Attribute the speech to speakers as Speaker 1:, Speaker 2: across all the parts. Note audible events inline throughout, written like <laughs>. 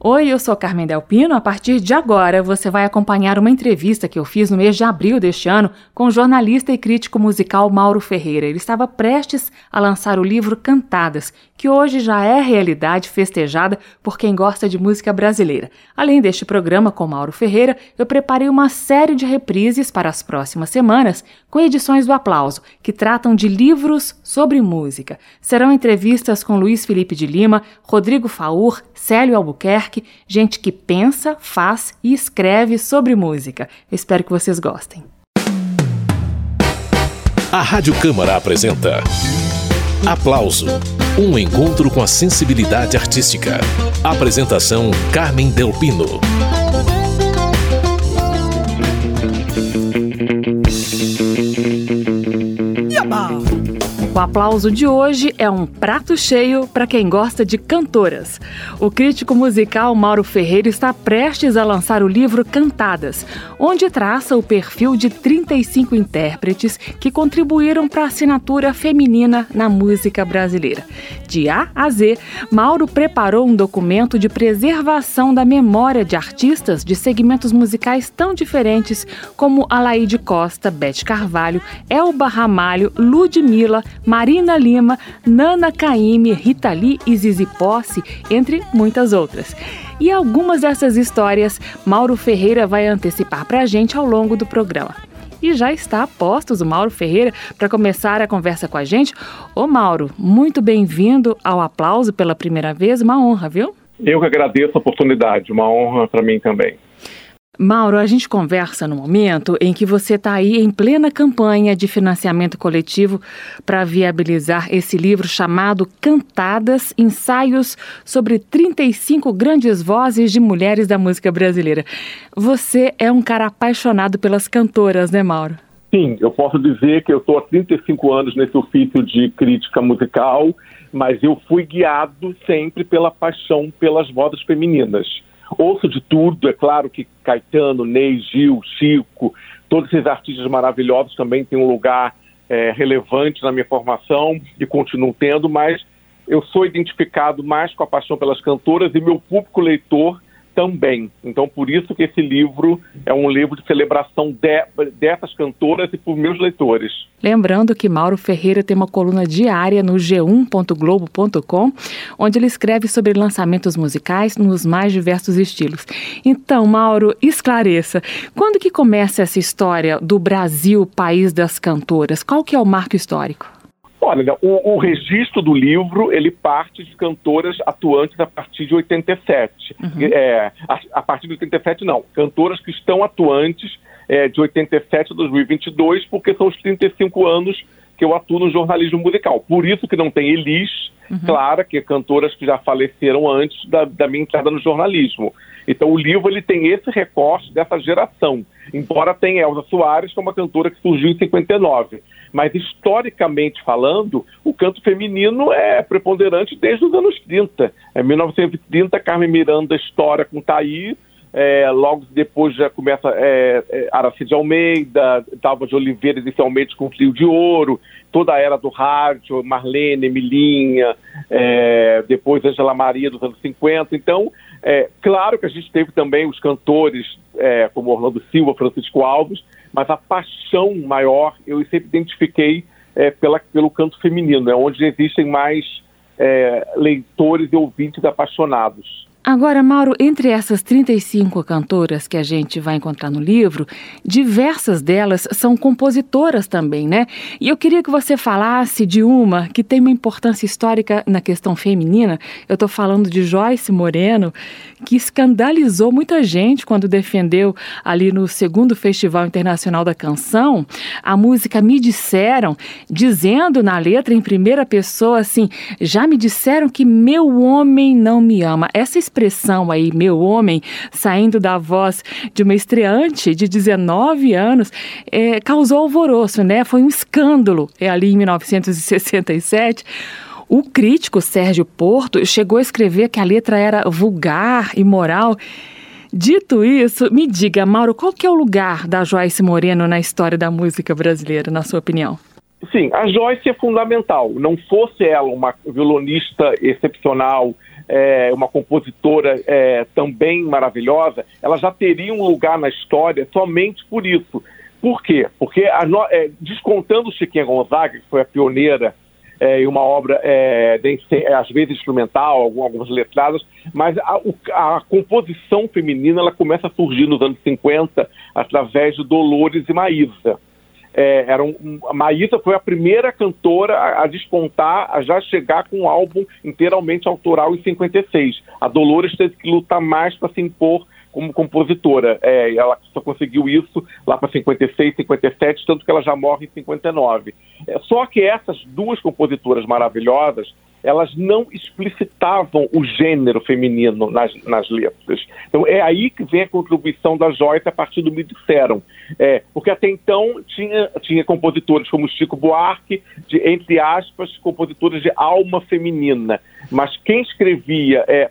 Speaker 1: Oi, eu sou Carmen Delpino. A partir de agora, você vai acompanhar uma entrevista que eu fiz no mês de abril deste ano com o jornalista e crítico musical Mauro Ferreira. Ele estava prestes a lançar o livro Cantadas, que hoje já é realidade festejada por quem gosta de música brasileira. Além deste programa com Mauro Ferreira, eu preparei uma série de reprises para as próximas semanas com edições do Aplauso, que tratam de livros sobre música. Serão entrevistas com Luiz Felipe de Lima, Rodrigo Faur, Célio Albuquerque gente que pensa, faz e escreve sobre música. Espero que vocês gostem.
Speaker 2: A Rádio Câmara apresenta Aplauso um encontro com a sensibilidade artística. Apresentação Carmen Delpino.
Speaker 1: O aplauso de hoje é um prato cheio para quem gosta de cantoras. O crítico musical Mauro Ferreira está prestes a lançar o livro Cantadas, onde traça o perfil de 35 intérpretes que contribuíram para a assinatura feminina na música brasileira. De A a Z, Mauro preparou um documento de preservação da memória de artistas de segmentos musicais tão diferentes como Alaide Costa, Bete Carvalho, Elba Ramalho, Ludmilla, Marina Lima, Nana Caymmi, Rita Lee e Zizi Posse, entre muitas outras. E algumas dessas histórias Mauro Ferreira vai antecipar para a gente ao longo do programa. E já está a postos o Mauro Ferreira para começar a conversa com a gente. Ô Mauro, muito bem-vindo ao aplauso pela primeira vez, uma honra, viu?
Speaker 3: Eu que agradeço a oportunidade, uma honra para mim também.
Speaker 1: Mauro, a gente conversa no momento em que você está aí em plena campanha de financiamento coletivo para viabilizar esse livro chamado Cantadas Ensaios sobre 35 grandes vozes de mulheres da música brasileira. Você é um cara apaixonado pelas cantoras, né, Mauro?
Speaker 3: Sim, eu posso dizer que eu estou há 35 anos nesse ofício de crítica musical, mas eu fui guiado sempre pela paixão pelas vozes femininas ouço de tudo, é claro que Caetano, Ney, Gil, Chico, todos esses artistas maravilhosos também têm um lugar é, relevante na minha formação e continuam tendo, mas eu sou identificado mais com a paixão pelas cantoras e meu público leitor também. Então, por isso que esse livro é um livro de celebração de, dessas cantoras e por meus leitores.
Speaker 1: Lembrando que Mauro Ferreira tem uma coluna diária no g1.globo.com, onde ele escreve sobre lançamentos musicais nos mais diversos estilos. Então, Mauro, esclareça, quando que começa essa história do Brasil, país das cantoras? Qual que é o marco histórico?
Speaker 3: Olha, o, o, registro do livro ele parte de cantoras atuantes a partir de 87. Uhum. É, a, a, partir de 87 não, cantoras que estão atuantes é, de 87 a 2022, porque são os 35 anos que eu atuo no jornalismo musical. Por isso que não tem Elis, uhum. Clara, que é cantoras que já faleceram antes da, da minha entrada no jornalismo. Então o livro ele tem esse recorte dessa geração, embora tenha Elza Soares, que é uma cantora que surgiu em 59. Mas historicamente falando, o canto feminino é preponderante desde os anos 30. Em 1930, Carmen Miranda história com Thaí, é, logo depois já começa é, é, Aracide Almeida, Dalva de Oliveira inicialmente com Fio de Ouro, toda a era do rádio, Marlene, Emilinha, é, depois Angela Maria dos anos 50. Então, é, claro que a gente teve também os cantores é, como Orlando Silva, Francisco Alves, mas a paixão maior eu sempre identifiquei é, pela, pelo canto feminino, é onde existem mais é, leitores e ouvintes apaixonados.
Speaker 1: Agora, Mauro, entre essas 35 cantoras que a gente vai encontrar no livro, diversas delas são compositoras também, né? E eu queria que você falasse de uma que tem uma importância histórica na questão feminina. Eu estou falando de Joyce Moreno, que escandalizou muita gente quando defendeu ali no segundo Festival Internacional da Canção a música Me Disseram, dizendo na letra em primeira pessoa assim: já me disseram que meu homem não me ama. Essa expressão aí, meu homem, saindo da voz de uma estreante de 19 anos, é, causou alvoroço, né? Foi um escândalo é, ali em 1967. O crítico Sérgio Porto chegou a escrever que a letra era vulgar, imoral. Dito isso, me diga, Mauro, qual que é o lugar da Joyce Moreno na história da música brasileira, na sua opinião?
Speaker 3: Sim, a Joyce é fundamental. Não fosse ela uma violonista excepcional, é, uma compositora é, também maravilhosa, ela já teria um lugar na história somente por isso. Por quê? Porque, a, é, descontando Chiquinha Gonzaga, que foi a pioneira é, em uma obra, é, de, às vezes instrumental, algumas letradas, mas a, a, composição feminina ela começa a surgir nos anos 50 através de Dolores e Maísa. É, era um, a Maísa foi a primeira cantora a, a, despontar, a já chegar com um álbum inteiramente autoral em 56. A Dolores teve que lutar mais para se impor como compositora. É, ela só conseguiu isso lá para 56, 57, tanto que ela já morre em 59. É, só que essas duas compositoras maravilhosas, elas não explicitavam o gênero feminino nas, nas letras. Então é aí que vem a contribuição da Joyce a partir do Me Disseram. É, porque até então tinha, tinha compositores como Chico Buarque, de, entre aspas, compositores de alma feminina. Mas quem escrevia é,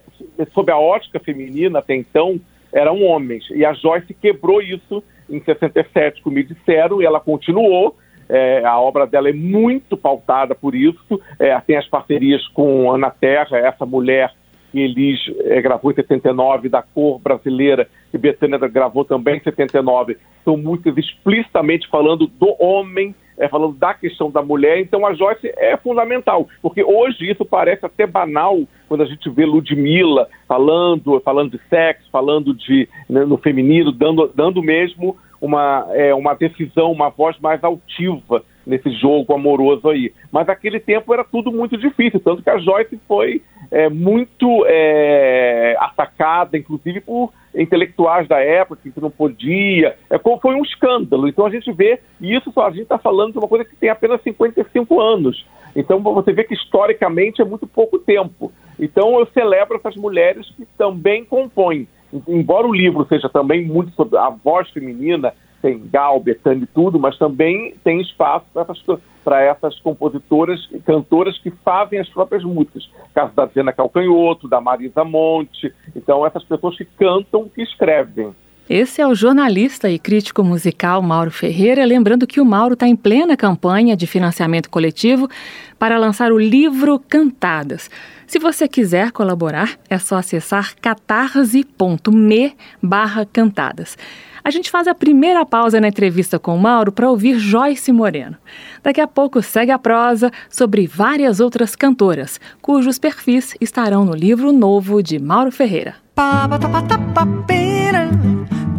Speaker 3: sob a ótica feminina até então eram homens. E a Joyce quebrou isso em 67, como me disseram, e ela continuou. É, a obra dela é muito pautada por isso. É, tem as parcerias com Ana Terra, essa mulher que Elis é, gravou em 79, da cor brasileira, que Betânia gravou também em 79. São músicas explicitamente falando do homem é, falando da questão da mulher, então a Joyce é fundamental, porque hoje isso parece até banal quando a gente vê Ludmilla falando, falando de sexo, falando de né, no feminino, dando, dando mesmo uma, é, uma decisão, uma voz mais altiva nesse jogo amoroso aí. Mas naquele tempo era tudo muito difícil, tanto que a Joyce foi é, muito é, atacada, inclusive por intelectuais da época que não podia. É, foi um escândalo. Então a gente vê, e isso a gente está falando de uma coisa que tem apenas 55 anos. Então você vê que historicamente é muito pouco tempo. Então eu celebro essas mulheres que também compõem. Embora o livro seja também muito sobre a voz feminina, tem Gal, Betânia e tudo, mas também tem espaço para essas, para essas compositoras e cantoras que fazem as próprias músicas. Caso da Zena Calcanhoto, da Marisa Monte. Então, essas pessoas que cantam, que escrevem.
Speaker 1: Esse é o jornalista e crítico musical Mauro Ferreira, lembrando que o Mauro está em plena campanha de financiamento coletivo para lançar o livro Cantadas. Se você quiser colaborar, é só acessar catarse.me cantadas. A gente faz a primeira pausa na entrevista com o Mauro para ouvir Joyce Moreno. Daqui a pouco segue a prosa sobre várias outras cantoras, cujos perfis estarão no livro novo de Mauro Ferreira.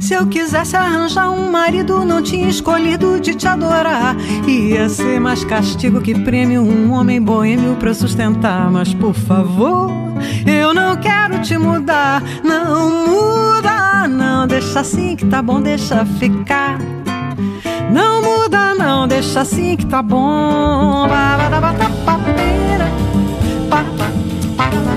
Speaker 4: Se eu quisesse arranjar um marido, não tinha escolhido de te adorar. Ia ser mais castigo que prêmio um homem boêmio pra sustentar. Mas por favor, eu não quero te mudar. Não muda, não, deixa assim que tá bom, deixa ficar. Não muda, não, deixa assim que tá bom. Babadabatapapeira, babá, babá,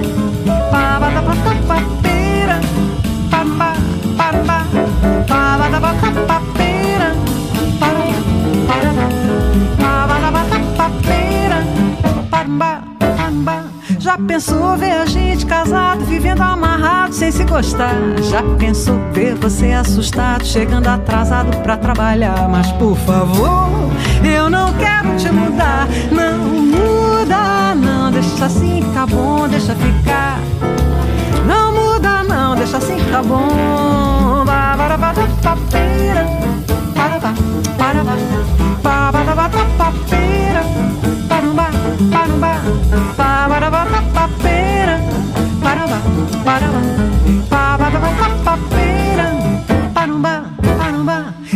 Speaker 4: Já pensou ver a gente casado, vivendo amarrado sem se gostar? Já pensou ver você assustado, chegando atrasado pra trabalhar? Mas por favor, eu não quero te mudar. Não muda, não, deixa assim, tá bom, deixa ficar. Não muda, não, deixa assim, tá bom.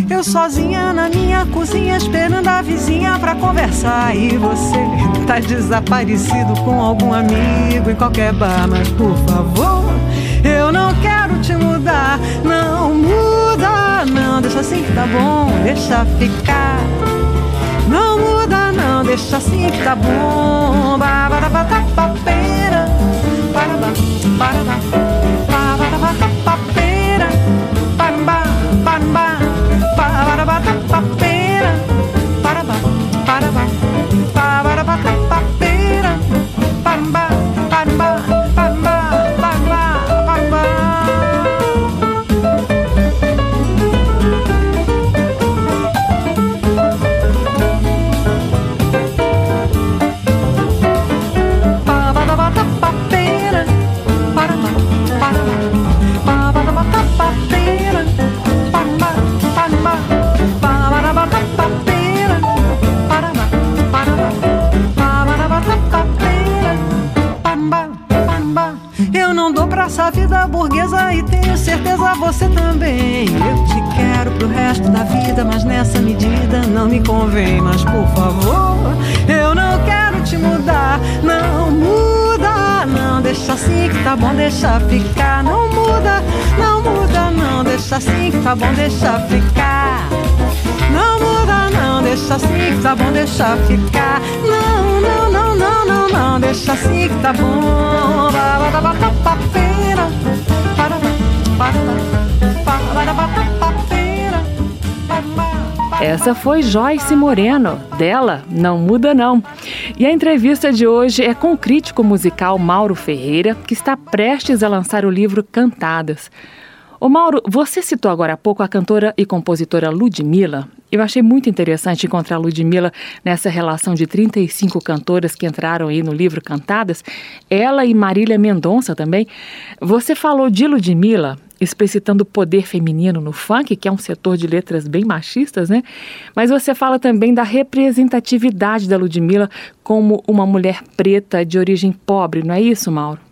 Speaker 4: Eu sozinha na minha cozinha esperando a vizinha pra conversar e você tá desaparecido com algum amigo em qualquer bar, mas por favor, não quero te mudar, não muda, não, deixa assim que tá bom, deixa ficar. Não muda, não, deixa assim que tá bom. Babarabatapapera, parabá, parabá, babarabatapapera, da vida, mas nessa medida não me convém. Mas por favor, eu não quero te mudar. Não muda, não deixa assim que tá bom, deixa ficar. Não muda, não muda, não deixa assim que tá bom, deixa ficar. Não muda, não deixa assim que tá bom, deixa ficar. Não, não, não, não, não, não, deixa assim que tá bom.
Speaker 1: Essa foi Joyce Moreno, dela Não Muda Não. E a entrevista de hoje é com o crítico musical Mauro Ferreira, que está prestes a lançar o livro Cantadas. Ô Mauro, você citou agora há pouco a cantora e compositora Ludmilla. Eu achei muito interessante encontrar a Ludmilla nessa relação de 35 cantoras que entraram aí no livro Cantadas, ela e Marília Mendonça também. Você falou de Ludmilla explicitando o poder feminino no funk, que é um setor de letras bem machistas, né? Mas você fala também da representatividade da Ludmilla como uma mulher preta de origem pobre, não é isso, Mauro?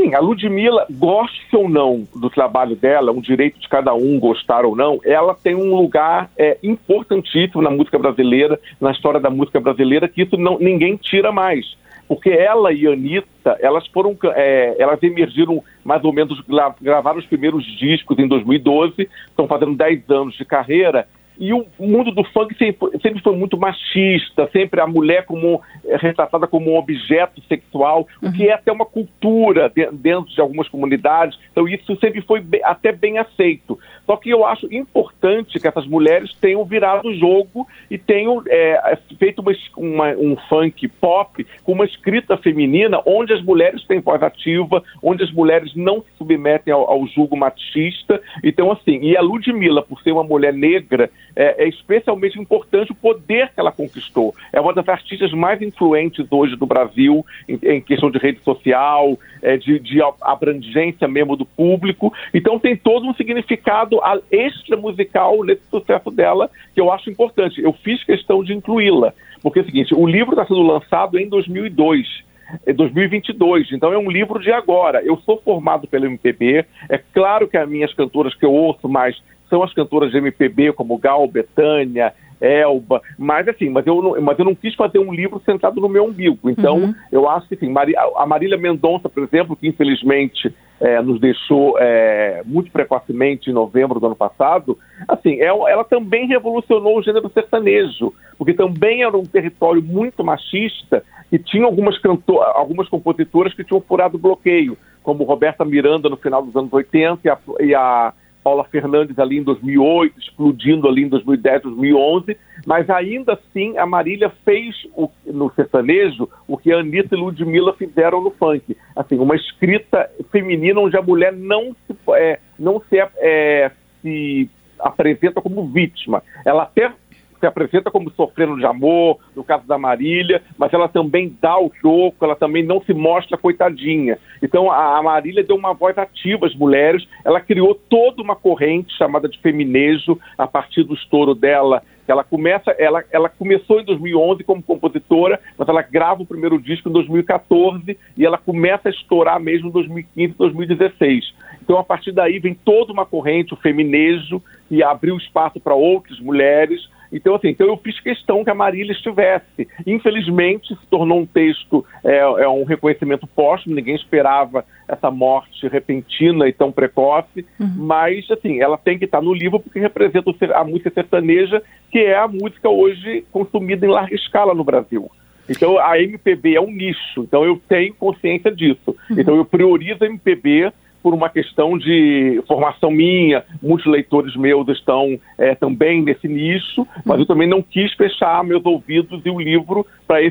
Speaker 3: Sim, a Ludmilla, goste ou não do trabalho dela, um direito de cada um gostar ou não, ela tem um lugar é, importantíssimo na música brasileira, na história da música brasileira, que isso não, ninguém tira mais. Porque ela e a Anitta, elas foram, é, elas emergiram mais ou menos, gravaram os primeiros discos em 2012, estão fazendo 10 anos de carreira, e o mundo do funk sempre, foi muito machista, sempre a mulher como é, retratada como um objeto sexual, uhum. o que é até uma cultura de, dentro de algumas comunidades. Então isso sempre foi até bem aceito. Só que eu acho importante que essas mulheres tenham virado o jogo e tenham é, feito uma, uma, um funk pop com uma escrita feminina, onde as mulheres têm voz ativa, onde as mulheres não se submetem ao, ao julgo machista. Então, assim, e a Ludmilla, por ser uma mulher negra, é, é, especialmente importante o poder que ela conquistou. É uma das artistas mais influentes hoje do Brasil em, em questão de rede social, é, de, de, abrangência mesmo do público. Então tem todo um significado extra musical nesse sucesso dela que eu acho importante. Eu fiz questão de incluí-la, porque é o seguinte: o livro está sendo lançado em 2002. 2022, então é um livro de agora. Eu sou formado pelo MPB, é claro que as minhas cantoras que eu ouço mais são as cantoras de MPB, como Gal, Betânia, Elba, mas assim, mas eu não, mas eu não quis fazer um livro sentado no meu umbigo. Então, uhum. eu acho que assim, a Marília Mendonça, por exemplo, que infelizmente é, nos deixou é, muito precocemente em novembro do ano passado, assim, ela, é, ela também revolucionou o gênero sertanejo, porque também era um território muito machista e tinha algumas, cantor, algumas compositoras que tinham furado bloqueio, como Roberta Miranda no final dos anos 80 e a, e a Paula Fernandes ali em 2008, explodindo ali em 2010, 2011, mas ainda assim a Marília fez o, no sertanejo o que a Anitta e Ludmilla fizeram no funk. Assim, uma escrita feminina onde a mulher não se, é, não se, é, se apresenta como vítima. Ela até se apresenta como sofrendo de amor, no caso da Marília, mas ela também dá o troco, ela também não se mostra coitadinha. Então a, Marília deu uma voz ativa às mulheres, ela criou toda uma corrente chamada de feminejo a partir do estouro dela ela começa, ela, ela começou em 2011 como compositora, mas ela grava o primeiro disco em 2014 e ela começa a estourar mesmo em 2015, 2016. Então a partir daí vem toda uma corrente, o feminejo, e abriu espaço para outras mulheres. Então, assim, então eu fiz questão que a Marília estivesse. Infelizmente, se tornou um texto, é, é um reconhecimento póstumo, ninguém esperava essa morte repentina e tão precoce, uhum. mas, assim, ela tem que estar no livro porque representa a música sertaneja, que é a música hoje consumida em larga escala no Brasil. Então, a MPB é um nicho, então eu tenho consciência disso. Uhum. Então, eu priorizo a MPB por uma questão de formação minha, muitos leitores meus estão é, também nesse nicho, mas eu também não quis fechar meus ouvidos e o livro para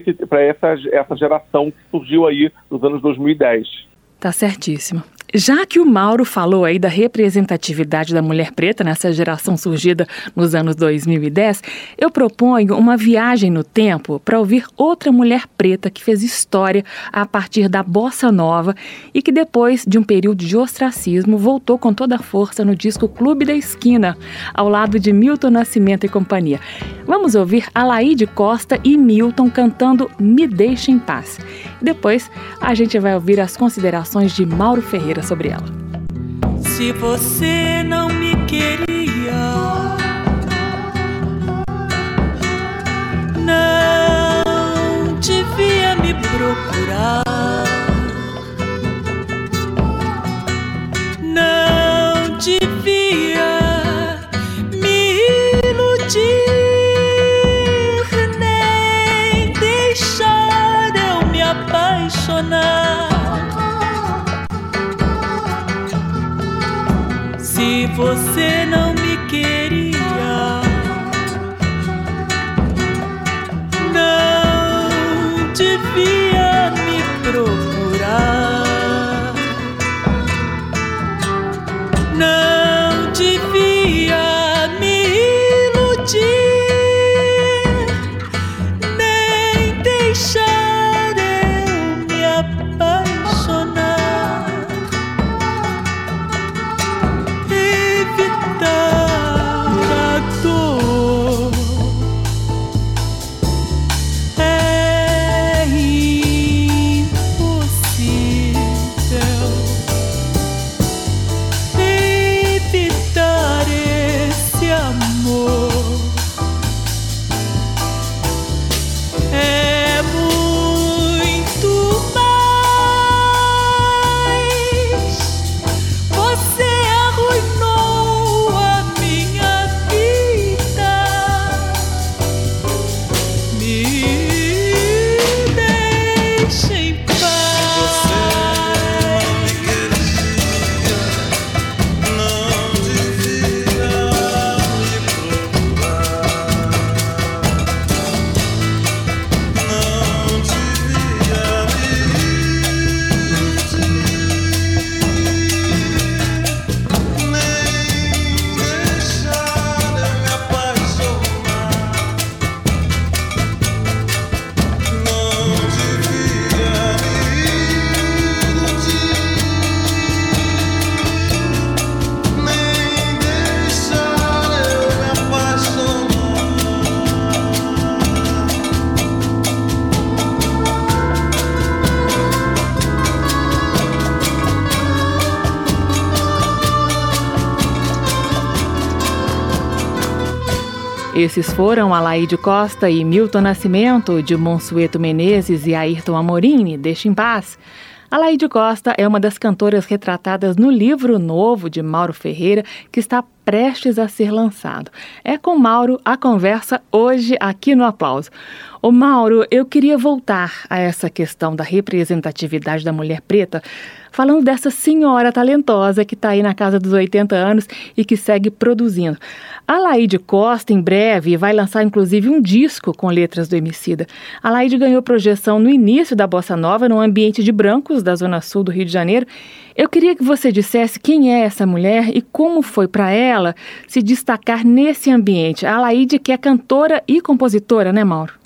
Speaker 3: essa, essa geração que surgiu aí nos anos 2010.
Speaker 1: Tá certíssimo. Já que o Mauro falou aí da representatividade da mulher preta nessa geração surgida nos anos 2010, eu proponho uma viagem no tempo para ouvir outra mulher preta que fez história a partir da bossa nova e que depois de um período de ostracismo voltou com toda a força no disco Clube da Esquina, ao lado de Milton Nascimento e companhia. Vamos ouvir Alaide Costa e Milton cantando Me Deixa em Paz. Depois a gente vai ouvir as considerações de Mauro Ferreira sobre ela.
Speaker 5: Se você não me queria, não devia me procurar. Não devia você não
Speaker 1: Esses foram Alaide Costa e Milton Nascimento, de Monsueto Menezes e Ayrton Amorini, Deixa em Paz. Alaide Costa é uma das cantoras retratadas no livro novo de Mauro Ferreira, que está prestes a ser lançado. É com Mauro a conversa hoje aqui no Aplauso. Ô Mauro, eu queria voltar a essa questão da representatividade da mulher preta, falando dessa senhora talentosa que está aí na casa dos 80 anos e que segue produzindo. A Laide Costa, em breve, vai lançar inclusive um disco com letras do Emicida. A Laide ganhou projeção no início da Bossa Nova, num ambiente de brancos da Zona Sul do Rio de Janeiro. Eu queria que você dissesse quem é essa mulher e como foi para ela se destacar nesse ambiente. A Laide, que é cantora e compositora, né, Mauro?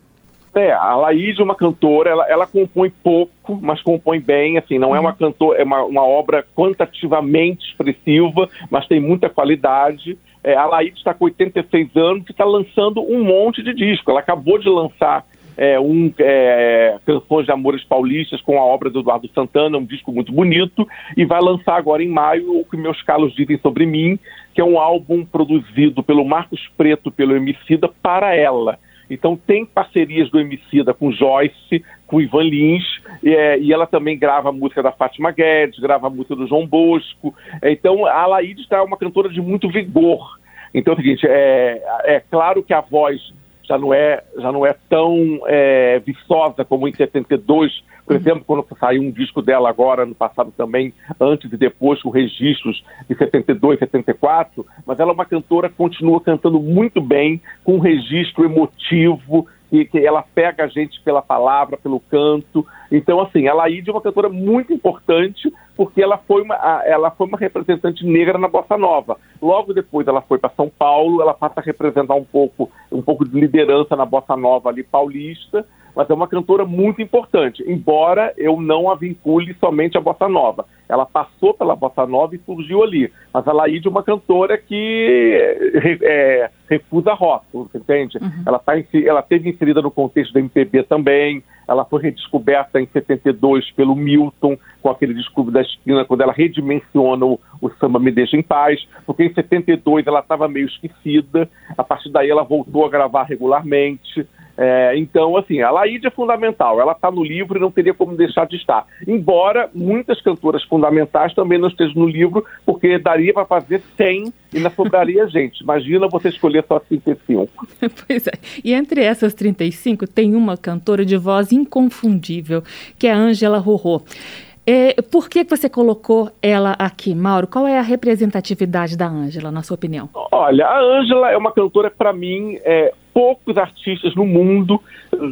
Speaker 3: É, a Laís é uma cantora, ela, ela compõe pouco, mas compõe bem, assim, não é uma cantora, é uma, uma obra quantitativamente expressiva, mas tem muita qualidade. É, a Laís está com 86 anos e está lançando um monte de disco. Ela acabou de lançar é, um é, Canções de Amores Paulistas com a obra do Eduardo Santana, um disco muito bonito, e vai lançar agora em maio o que meus calos dizem sobre mim, que é um álbum produzido pelo Marcos Preto, pelo Emicida, para ela. Então tem parcerias do Emicida com Joyce, com Ivan Lins, é, e ela também grava a música da Fátima Guedes, grava a música do João Bosco. Então a Laíde está uma cantora de muito vigor. Então é o seguinte, é, é claro que a voz já não é, já não é tão é, viçosa como em 72, por exemplo, quando saiu um disco dela agora, no passado também, antes e depois, com registros de 72, 74, mas ela é uma cantora que continua cantando muito bem, com um registro emotivo, que, que ela pega a gente pela palavra, pelo canto. Então, assim, a Laíde é uma cantora muito importante porque ela foi uma, ela foi uma representante negra na bossa nova. Logo depois ela foi para São Paulo, ela passa a representar um pouco, um pouco de liderança na bossa nova ali paulista mas é uma cantora muito importante, embora eu não a vincule somente à bossa nova. Ela passou pela bossa nova e surgiu ali. Mas a Laíde é uma cantora que é, refusa rótulos, entende? Uhum. Ela, tá, ela teve inserida no contexto da MPB também, ela foi redescoberta em 72 pelo Milton, com aquele disco da esquina, quando ela redimensiona o, o Samba Me Deixa em Paz, porque em 72 ela estava meio esquecida, a partir daí ela voltou a gravar regularmente, é, então, assim, a Laíde é fundamental, ela está no livro e não teria como deixar de estar. Embora muitas cantoras fundamentais também não estejam no livro, porque daria para fazer 100 e ainda sobraria <laughs> gente. Imagina você escolher só 35. <laughs>
Speaker 1: pois é. E entre essas 35 tem uma cantora de voz inconfundível, que é a Ângela Rorô. É, por que você colocou ela aqui, Mauro? Qual é a representatividade da Ângela, na sua opinião?
Speaker 3: Olha, a Ângela é uma cantora, para mim, é, poucos artistas no mundo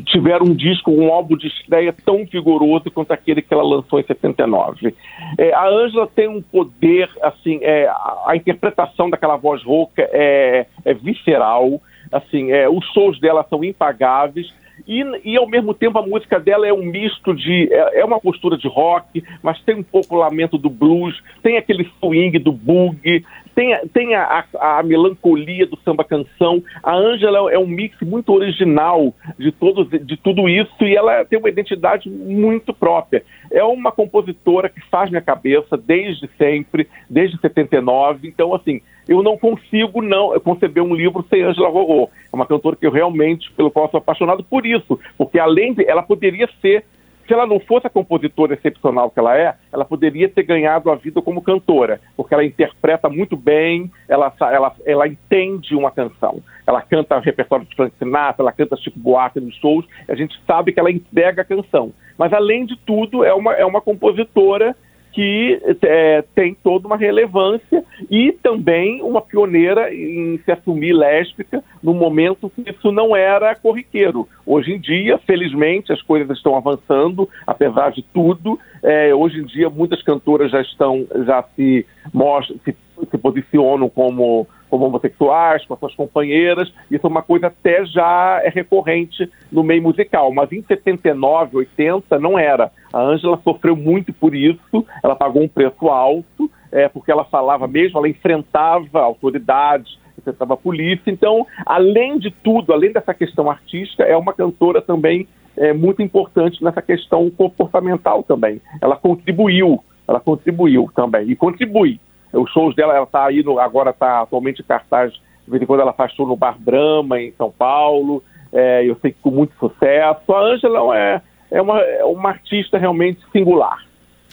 Speaker 3: tiveram um disco, um álbum de estreia tão vigoroso quanto aquele que ela lançou em 79. É, a Ângela tem um poder, assim, é, a, a, interpretação daquela voz rouca é, é visceral, assim, é, os shows dela são impagáveis e, e, ao mesmo tempo a música dela é um misto de. É, é, uma postura de rock, mas tem um pouco o lamento do blues, tem aquele swing do boogie, tem, tem a, a, a melancolia do samba canção. A Ângela é um mix muito original de, todos, de tudo isso e ela tem uma identidade muito própria. É uma compositora que faz minha cabeça desde sempre, desde 79. Então, assim, eu não consigo não conceber um livro sem Angela Rorô. É uma cantora que eu realmente, pelo qual sou apaixonado por isso, porque além de, ela poderia ser se ela não fosse a compositora excepcional que ela é, ela poderia ter ganhado a vida como cantora, porque ela interpreta muito bem, ela, ela, ela entende uma canção. Ela canta repertório de Frank Sinatra, ela canta Chico Buarque nos shows, a gente sabe que ela entrega a canção. Mas, além de tudo, é uma, é uma compositora que é, tem toda uma relevância e também uma pioneira em se assumir lésbica no momento que isso não era corriqueiro. Hoje em dia, felizmente, as coisas estão avançando, apesar de tudo. É, hoje em dia, muitas cantoras já estão, já se mostram, se, se posicionam como como homossexuais, com as suas companheiras. Isso é uma coisa até já é recorrente no meio musical, mas em 79, 80 não era. A Ângela sofreu muito por isso, ela pagou um preço alto, é, porque ela falava mesmo, ela enfrentava autoridades, enfrentava a polícia. Então, além de tudo, além dessa questão artística, é uma cantora também é, muito importante nessa questão comportamental também. Ela contribuiu, ela contribuiu também, e contribui os shows dela, ela está aí, no, agora está atualmente em cartaz, de vez em quando ela faz show no Bar Brahma, em São Paulo, é, eu sei que com muito sucesso. A Ângela é, é, uma, é uma artista realmente singular.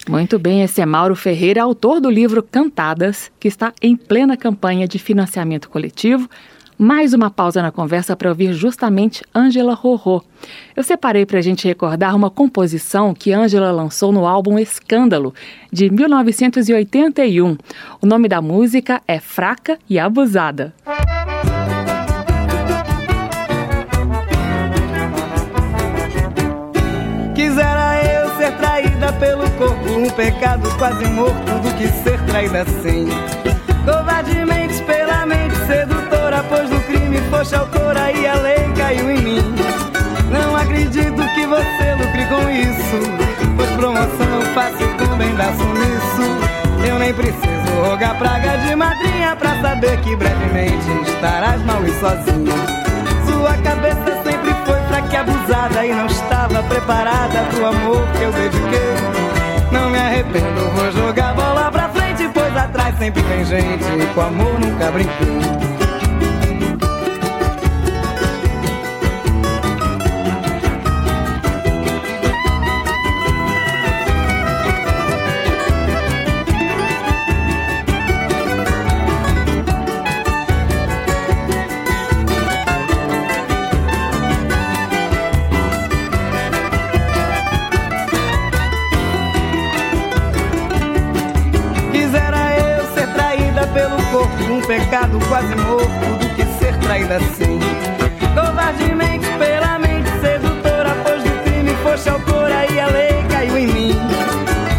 Speaker 1: Muito bem, esse é Mauro Ferreira, autor do livro Cantadas, que está em plena campanha de financiamento coletivo mais uma pausa na conversa para ouvir justamente Ângela Rorô. Eu separei para a gente recordar uma composição que Ângela lançou no álbum Escândalo, de 1981. O nome da música é Fraca e Abusada.
Speaker 6: Traída pelo corpo, um pecado quase morto do que ser traída assim. Covardemente pela mente sedutora, pois do crime foste autora e a lei caiu em mim. Não acredito que você lucre com isso, pois promoção fácil também dá sumiço. Eu nem preciso rogar praga de madrinha pra saber que brevemente estarás mal e sozinha. Sua cabeça sempre foi fraca abusada e não estava preparada pro amor que eu dediquei. Não me arrependo, vou jogar bola pra frente, pois atrás sempre tem gente com amor nunca brinquei. Que traída assim.
Speaker 7: Covardemente, pela mente sedutora, pois do crime fosse autora e a lei caiu em mim.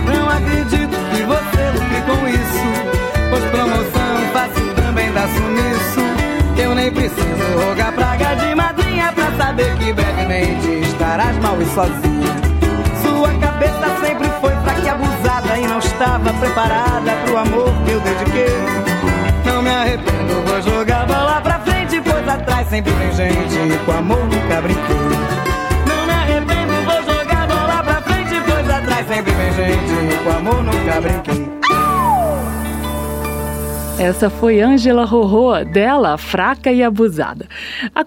Speaker 7: Não acredito que você lucre com isso, pois promoção fácil também dá sumiço. Eu nem preciso rogar praga de madrinha pra saber que brevemente estarás mal e sozinha. Sua cabeça sempre foi fraca e abusada e não estava preparada pro amor que eu dediquei. Não me arrependo, sempre vem gente e com amor nunca brinquei. Não me arrependo, vou jogar bola pra frente, pois atrás sempre vem gente e com amor nunca brinquei.
Speaker 1: Essa foi Ângela Rorô, dela, Fraca e Abusada.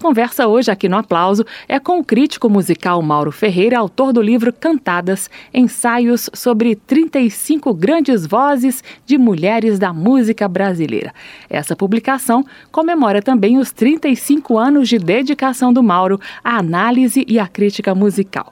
Speaker 1: A conversa hoje aqui no Aplauso é com o crítico musical Mauro Ferreira, autor do livro Cantadas, ensaios sobre 35 grandes vozes de mulheres da música brasileira. Essa publicação comemora também os 35 anos de dedicação do Mauro à análise e à crítica musical.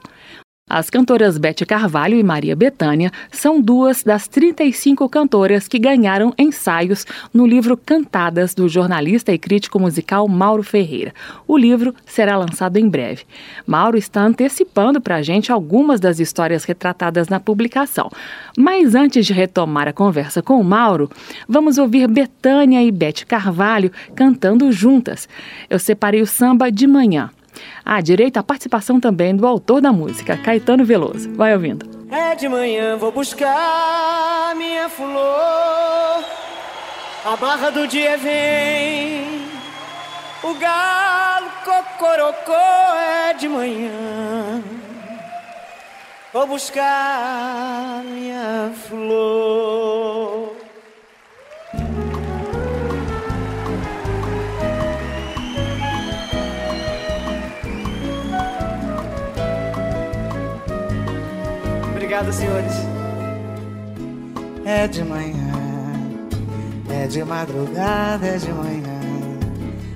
Speaker 1: As cantoras Bete Carvalho e Maria Bethânia são duas das 35 cantoras que ganharam ensaios no livro Cantadas do jornalista e crítico musical Mauro Ferreira. O livro será lançado em breve. Mauro está antecipando para a gente algumas das histórias retratadas na publicação. Mas antes de retomar a conversa com o Mauro, vamos ouvir Bethânia e Bete Carvalho cantando juntas. Eu separei o samba de manhã. Ah, à participação também do autor da música, Caetano Veloso. Vai ouvindo.
Speaker 6: É de manhã vou buscar minha flor. A barra do dia vem. O galo cocorocô é de manhã. Vou buscar minha flor. Obrigado, senhores.
Speaker 7: É de manhã, é de madrugada, é de manhã.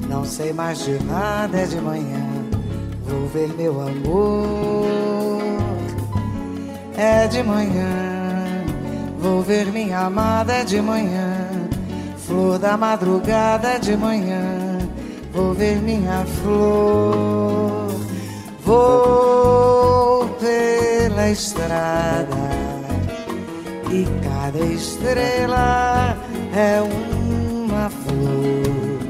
Speaker 7: Não sei mais de nada, é de manhã. Vou ver meu amor. É de manhã, vou ver minha amada, é de manhã. Flor da madrugada, é de manhã. Vou ver minha flor. Vou pela estrada e cada estrela é uma flor.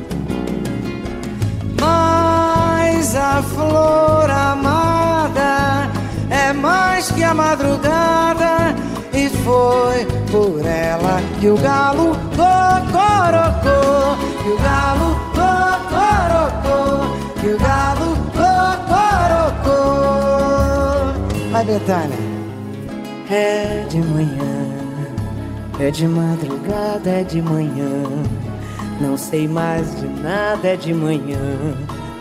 Speaker 7: Mas a flor amada é mais que a madrugada e foi por ela que o galo cocorocou, que o galo cocorocou, que o galo Vai, Betânia. É de manhã, é de madrugada, é de manhã. Não sei mais de nada, é de manhã.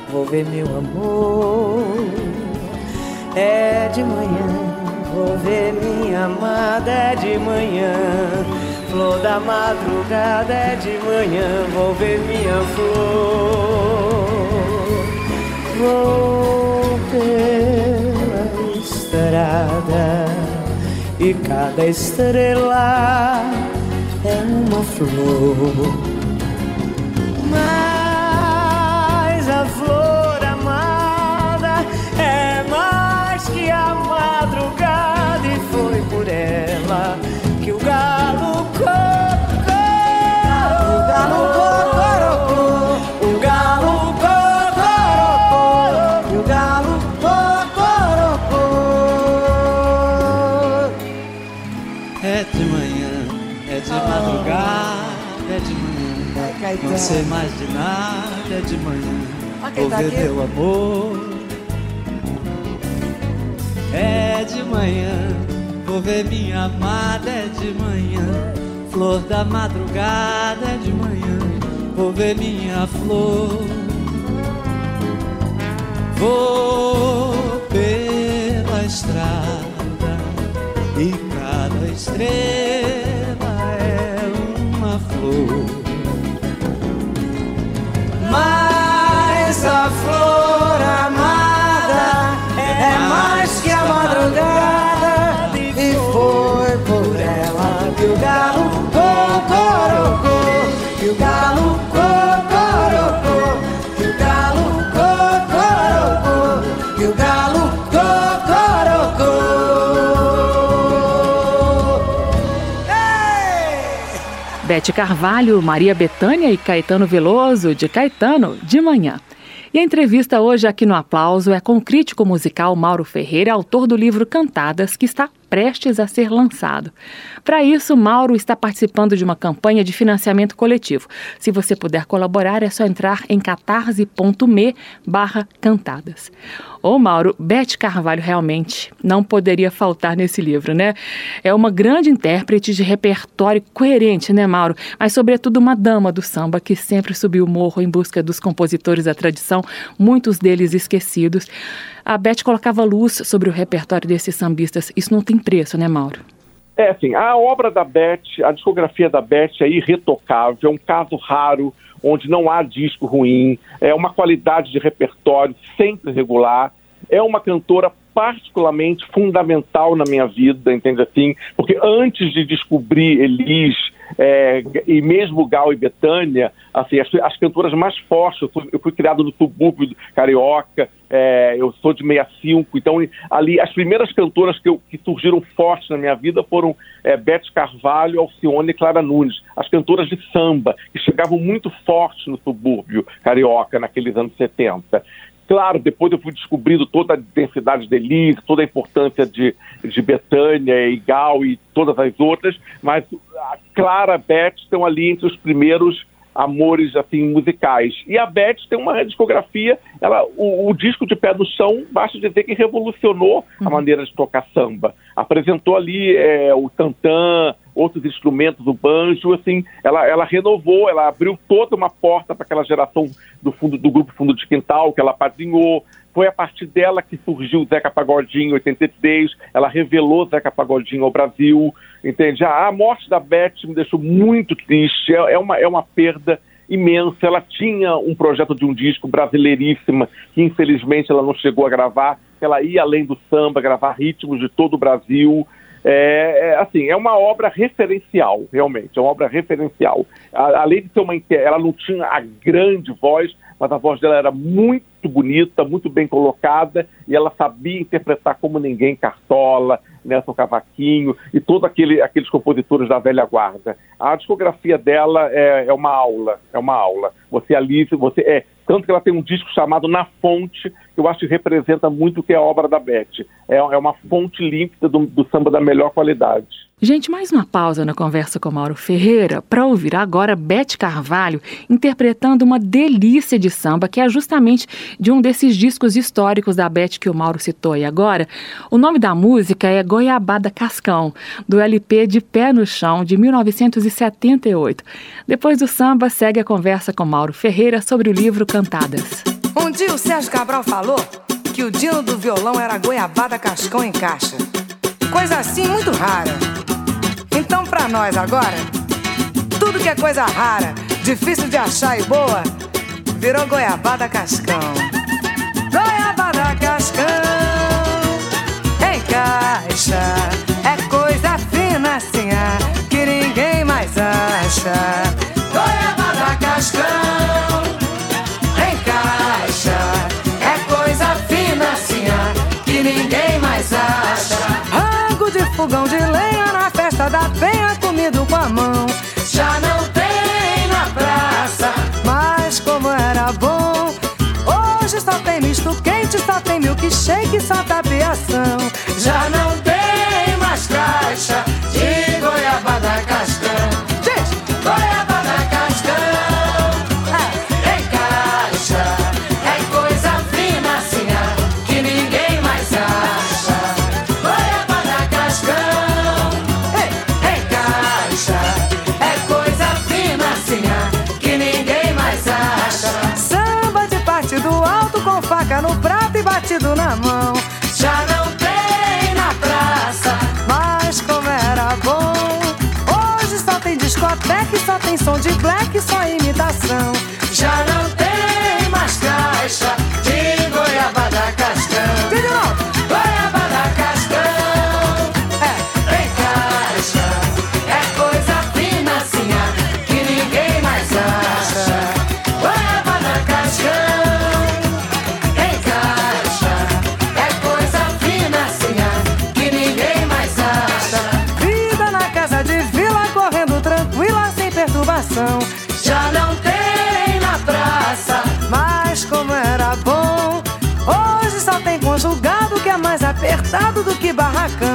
Speaker 7: Vou ver meu amor. É de manhã, vou ver minha amada, é de manhã. Flor da madrugada, é de manhã. Vou ver minha flor. Vou pela estrada e cada estrela é uma flor. Mas a flor amada é mais que a madrugada e foi por ela
Speaker 5: Não sei mais de nada, é de manhã. Vou
Speaker 7: tá
Speaker 5: ver meu amor. É de manhã, vou ver minha amada, é de manhã. Flor da madrugada, é de manhã. Vou ver minha flor. Vou pela estrada e cada estrela é uma flor.
Speaker 7: Mas a flor amada. É mais que a madrugada. E foi por ela que o galo cocorocou, o galo
Speaker 1: Bete Carvalho, Maria Betânia e Caetano Veloso, de Caetano, de manhã. E a entrevista hoje aqui no Aplauso é com o crítico musical Mauro Ferreira, autor do livro Cantadas, que está prestes a ser lançado. Para isso, Mauro está participando de uma campanha de financiamento coletivo. Se você puder colaborar, é só entrar em catarse.me barra cantadas. Ô Mauro, Beth Carvalho realmente não poderia faltar nesse livro, né? É uma grande intérprete de repertório coerente, né, Mauro? Mas sobretudo uma dama do samba que sempre subiu o morro em busca dos compositores da tradição, muitos deles esquecidos. A Beth colocava luz sobre o repertório desses sambistas. Isso não tem preço, né, Mauro?
Speaker 3: É, assim, a obra da Beth, a discografia da Beth é irretocável, é um caso raro onde não há disco ruim, é uma qualidade de repertório sempre regular, é uma cantora particularmente fundamental na minha vida, entende assim? Porque antes de descobrir Elis é, e mesmo Gal e Betânia, assim, as, as cantoras mais fortes, eu fui, eu fui criado no subúrbio carioca, é, eu sou de 65, então ali as primeiras cantoras que, eu, que surgiram fortes na minha vida foram é, Beth Carvalho, Alcione e Clara Nunes, as cantoras de samba, que chegavam muito fortes no subúrbio carioca naqueles anos 70. Claro, depois eu fui descobrindo toda a densidade de Elis, toda a importância de, de Betânia e Gal e todas as outras, mas a Clara, Beth estão ali entre os primeiros amores assim musicais. E a Beth tem uma discografia, ela, o, o, disco de pé no chão, basta dizer que revolucionou a uhum. maneira de tocar samba. Apresentou ali é, o tantã, outros instrumentos, o banjo, assim, ela, ela renovou, ela abriu toda uma porta para aquela geração do fundo do grupo Fundo de Quintal que ela padrinhou. Foi a partir dela que surgiu o Zeca Pagodinho em 83, ela revelou Zeca Pagodinho ao Brasil, entende? A, a morte da Beth me deixou muito triste, é, é, uma, é uma perda imensa. Ela tinha um projeto de um disco brasileiríssima, que infelizmente ela não chegou a gravar. Ela ia além do samba, gravar ritmos de todo o Brasil. É, é, assim, é uma obra referencial, realmente, é uma obra referencial. A, além de ser uma. Ela não tinha a grande voz, mas a voz dela era muito bonita, muito bem colocada, e ela sabia interpretar como ninguém Cartola, Nelson Cavaquinho e todos aquele, aqueles compositores da velha guarda. A discografia dela é, é uma aula, é uma aula. Você ali, você é tanto que ela tem um disco chamado Na Fonte, que eu acho que representa muito o que é a obra da Beth. É, é uma fonte límpida do, do samba da melhor qualidade.
Speaker 1: Gente, mais uma pausa na conversa com Mauro Ferreira para ouvir agora Beth Carvalho interpretando uma delícia de samba, que é justamente de um desses discos históricos da Beth que o Mauro citou aí agora. O nome da música é Goiabada Cascão, do LP De Pé no Chão, de 1978. Depois do samba, segue a conversa com Mauro Ferreira sobre o livro Cantadas.
Speaker 7: Um dia o Sérgio Cabral falou que o dino do violão era Goiabada Cascão em caixa. Coisa assim muito rara. Então, pra nós agora, tudo que é coisa rara, difícil de achar e boa, virou goiabada cascão. Goiabada cascão, acha. Goiabada cascão, em caixa, é coisa fina assim, que ninguém mais acha. Rango de fogão de lenha na festa da penha, comido com a mão. Já não tem na praça, mas como era bom. Hoje só tem misto quente, só tem milkshake, só tapiação. Já não de black, do que barracão.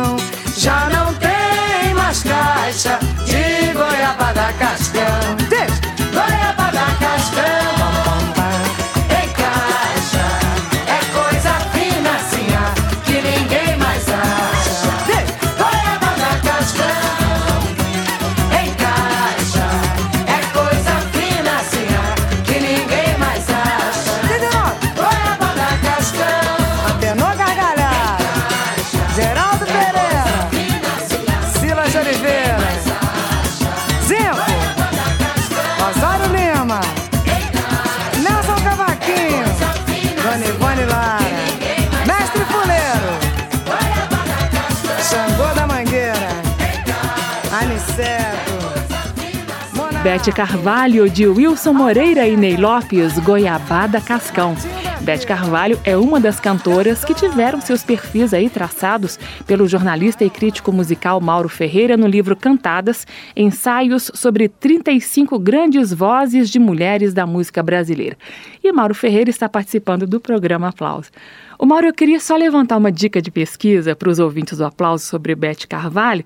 Speaker 1: Bete Carvalho, de Wilson Moreira e Ney Lopes, Goiabada Cascão. Bete Carvalho é uma das cantoras que tiveram seus perfis aí traçados pelo jornalista e crítico musical Mauro Ferreira no livro Cantadas, ensaios sobre 35 grandes vozes de mulheres da música brasileira. E Mauro Ferreira está participando do programa Aplauso. O Mauro, eu queria só levantar uma dica de pesquisa para os ouvintes do Aplauso sobre Bete Carvalho.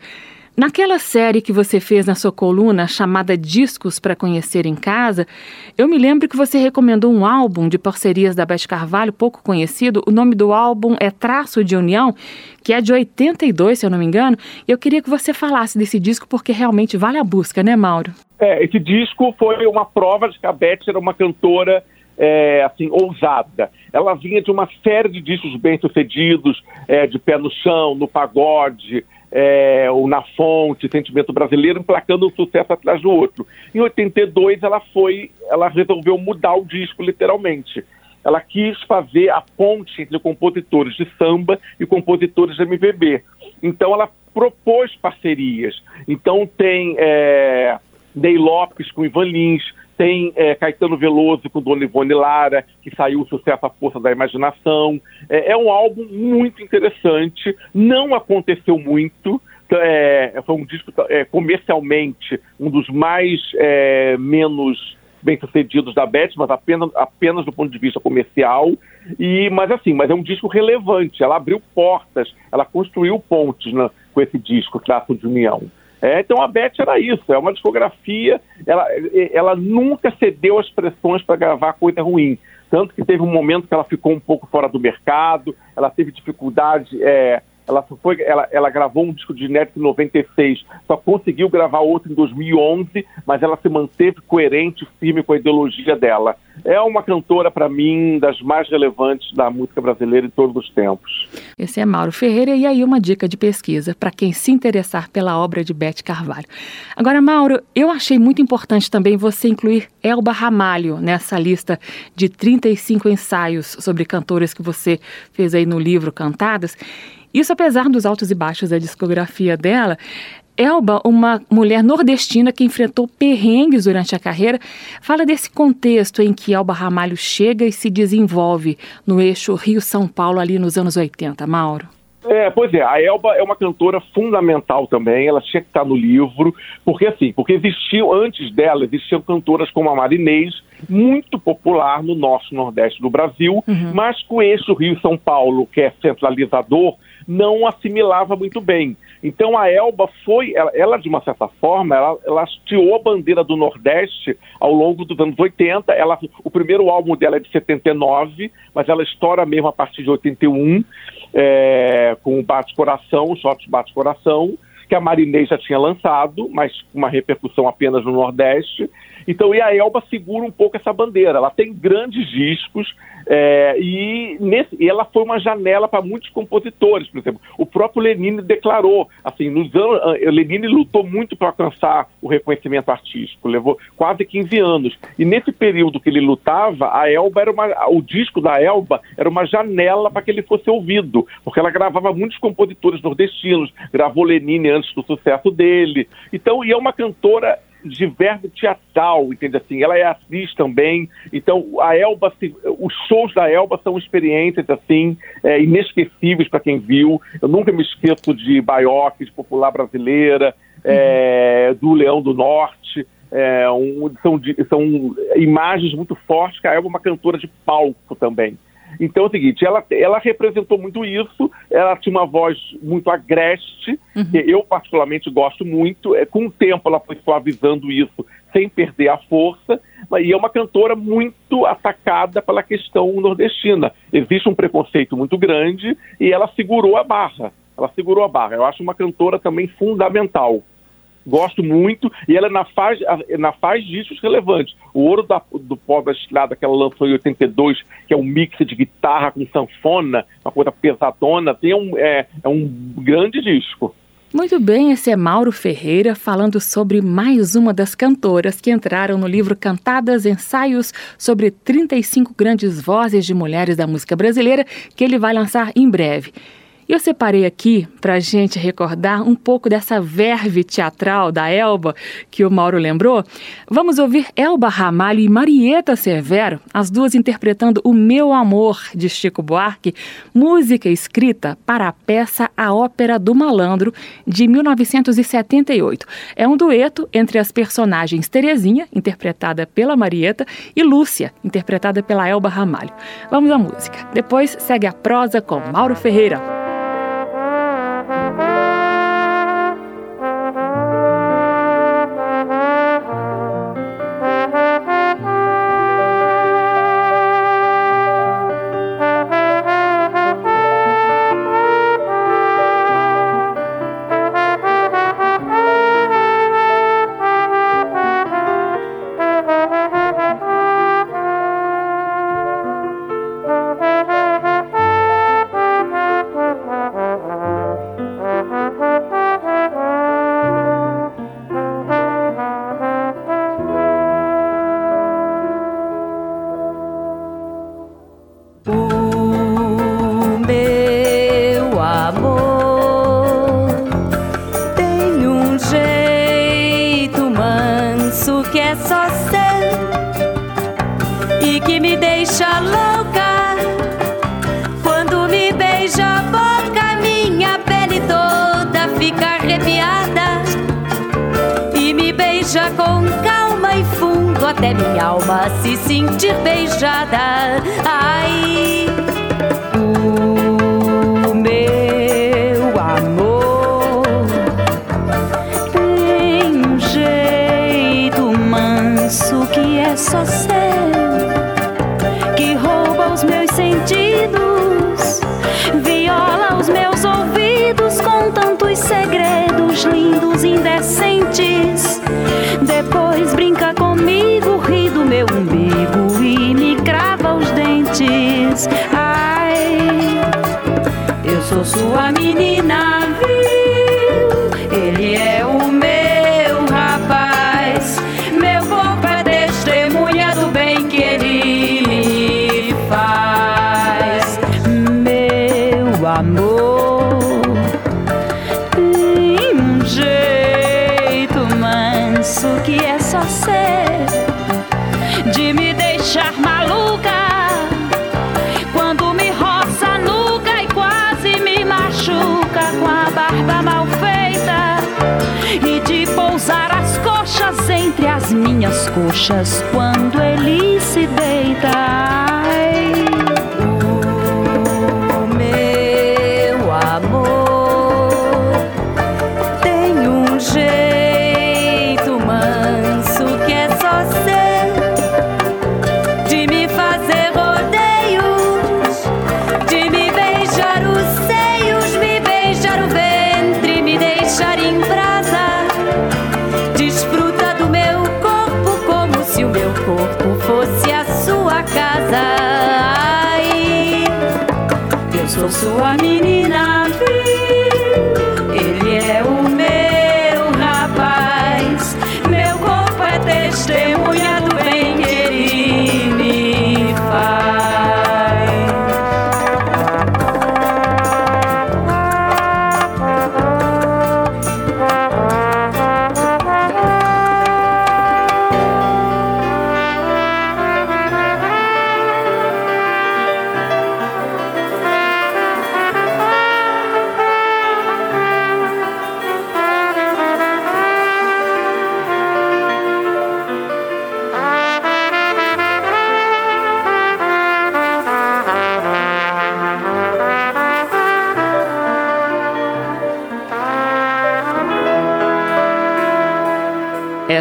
Speaker 1: Naquela série que você fez na sua coluna chamada Discos para Conhecer em Casa, eu me lembro que você recomendou um álbum de parcerias da Beth Carvalho, pouco conhecido. O nome do álbum é Traço de União, que é de 82, se eu não me engano. Eu queria que você falasse desse disco porque realmente vale a busca, né, Mauro?
Speaker 3: É, esse disco foi uma prova de que a Beth era uma cantora é, assim, ousada. Ela vinha de uma série de discos bem-sucedidos, é, de pé no chão, no pagode, é, o Na Fonte, Sentimento Brasileiro, emplacando um sucesso atrás do outro. Em 82, ela foi, ela resolveu mudar o disco, literalmente. Ela quis fazer a ponte entre compositores de samba e compositores de MPB. Então, ela propôs parcerias. Então, tem é, Ney Lopes com Ivan Lins, tem é, Caetano Veloso com Dona Ivone Lara, que saiu o sucesso à força da imaginação. É, é um álbum muito interessante, não aconteceu muito. É, foi um disco é, comercialmente um dos mais é, menos bem-sucedidos da Beth, mas apenas, apenas do ponto de vista comercial. E, mas assim, mas é um disco relevante. Ela abriu portas, ela construiu pontes né, com esse disco, Traço de União. É, então a Beth era isso, é uma discografia, ela, ela nunca cedeu às pressões para gravar coisa ruim. Tanto que teve um momento que ela ficou um pouco fora do mercado, ela teve dificuldade, é, ela, foi, ela, ela gravou um disco de inédito em 96, só conseguiu gravar outro em 2011, mas ela se manteve coerente, firme com a ideologia dela. É uma cantora, para mim, das mais relevantes da música brasileira em todos os tempos.
Speaker 1: Esse é Mauro Ferreira, e aí uma dica de pesquisa para quem se interessar pela obra de Beth Carvalho. Agora, Mauro, eu achei muito importante também você incluir Elba Ramalho nessa lista de 35 ensaios sobre cantores que você fez aí no livro Cantadas. Isso apesar dos altos e baixos da discografia dela. Elba, uma mulher nordestina que enfrentou perrengues durante a carreira, fala desse contexto em que Elba Ramalho chega e se desenvolve no eixo Rio-São Paulo ali nos anos 80. Mauro.
Speaker 3: É, pois é, a Elba é uma cantora fundamental também, ela tinha que estar no livro, porque assim, porque existiu, antes dela, existiam cantoras como a Marinês, muito popular no e nordeste do Brasil, uhum. mas com esse Rio-São Paulo, que é centralizador, não assimilava muito bem. Então a Elba foi, ela, ela de uma certa forma, ela, ela hasteou a bandeira do Nordeste ao longo dos anos 80. Ela, o primeiro álbum dela é de 79, mas ela estoura mesmo a partir de 81, é, com o Bate Coração, o Shot Bate Coração, que a Marinês já tinha lançado, mas com uma repercussão apenas no Nordeste. Então, e a Elba segura um pouco essa bandeira. Ela tem grandes discos é, e, nesse, e, ela foi uma janela para muitos compositores, por exemplo. O próprio Lenine declarou, assim, nos anos, ah, Lenine lutou muito para alcançar o reconhecimento artístico, levou quase 15 anos. E nesse período que ele lutava, a Elba era uma, o disco da Elba era uma janela para que ele fosse ouvido, porque ela gravava muitos compositores nordestinos, gravou Lenine antes do sucesso dele. Então, e é uma cantora de verbo teatral, entende assim? Ela é atriz também. Então, a Elba, os shows da Elba são experiências assim é, inesquecíveis para quem viu. Eu nunca me esqueço de Baioque, de Popular Brasileira, é, do Leão do Norte. É, um, são, são imagens muito fortes que a Elba é uma cantora de palco também. Então é o seguinte, ela, ela representou muito isso, ela tinha uma voz muito agreste, que eu particularmente gosto muito, é, com o tempo ela foi suavizando isso sem perder a força, e é uma cantora muito atacada pela questão nordestina. Existe um preconceito muito grande e ela segurou a barra, ela segurou a barra. Eu acho uma cantora também fundamental gosto muito, e ela na faz, na faz discos relevantes. O Ouro da, do Pó da Estrada, que ela lançou em 82, que é um mix de guitarra com sanfona, uma coisa pesadona, tem um, é, é um grande disco.
Speaker 1: Muito bem, esse é Mauro Ferreira falando sobre mais uma das cantoras que entraram no livro Cantadas Ensaios sobre 35 grandes vozes de mulheres da música brasileira, que ele vai lançar em breve. E eu separei aqui para a gente recordar um pouco dessa verve teatral da Elba que o Mauro lembrou. Vamos ouvir Elba Ramalho e Marieta Severo, as duas interpretando O Meu Amor, de Chico Buarque, música escrita para a peça A Ópera do Malandro, de 1978. É um dueto entre as personagens Terezinha, interpretada pela Marieta, e Lúcia, interpretada pela Elba Ramalho. Vamos à música. Depois segue a prosa com Mauro Ferreira.
Speaker 8: Até minha alma se sentir beijada. Ai, o meu amor tem um jeito manso que é só seu, que rouba os meus sentidos, viola os meus ouvidos com tantos segredos lindos, indecentes. Depois brinca coxas quando ele se deita. Sou sua menina,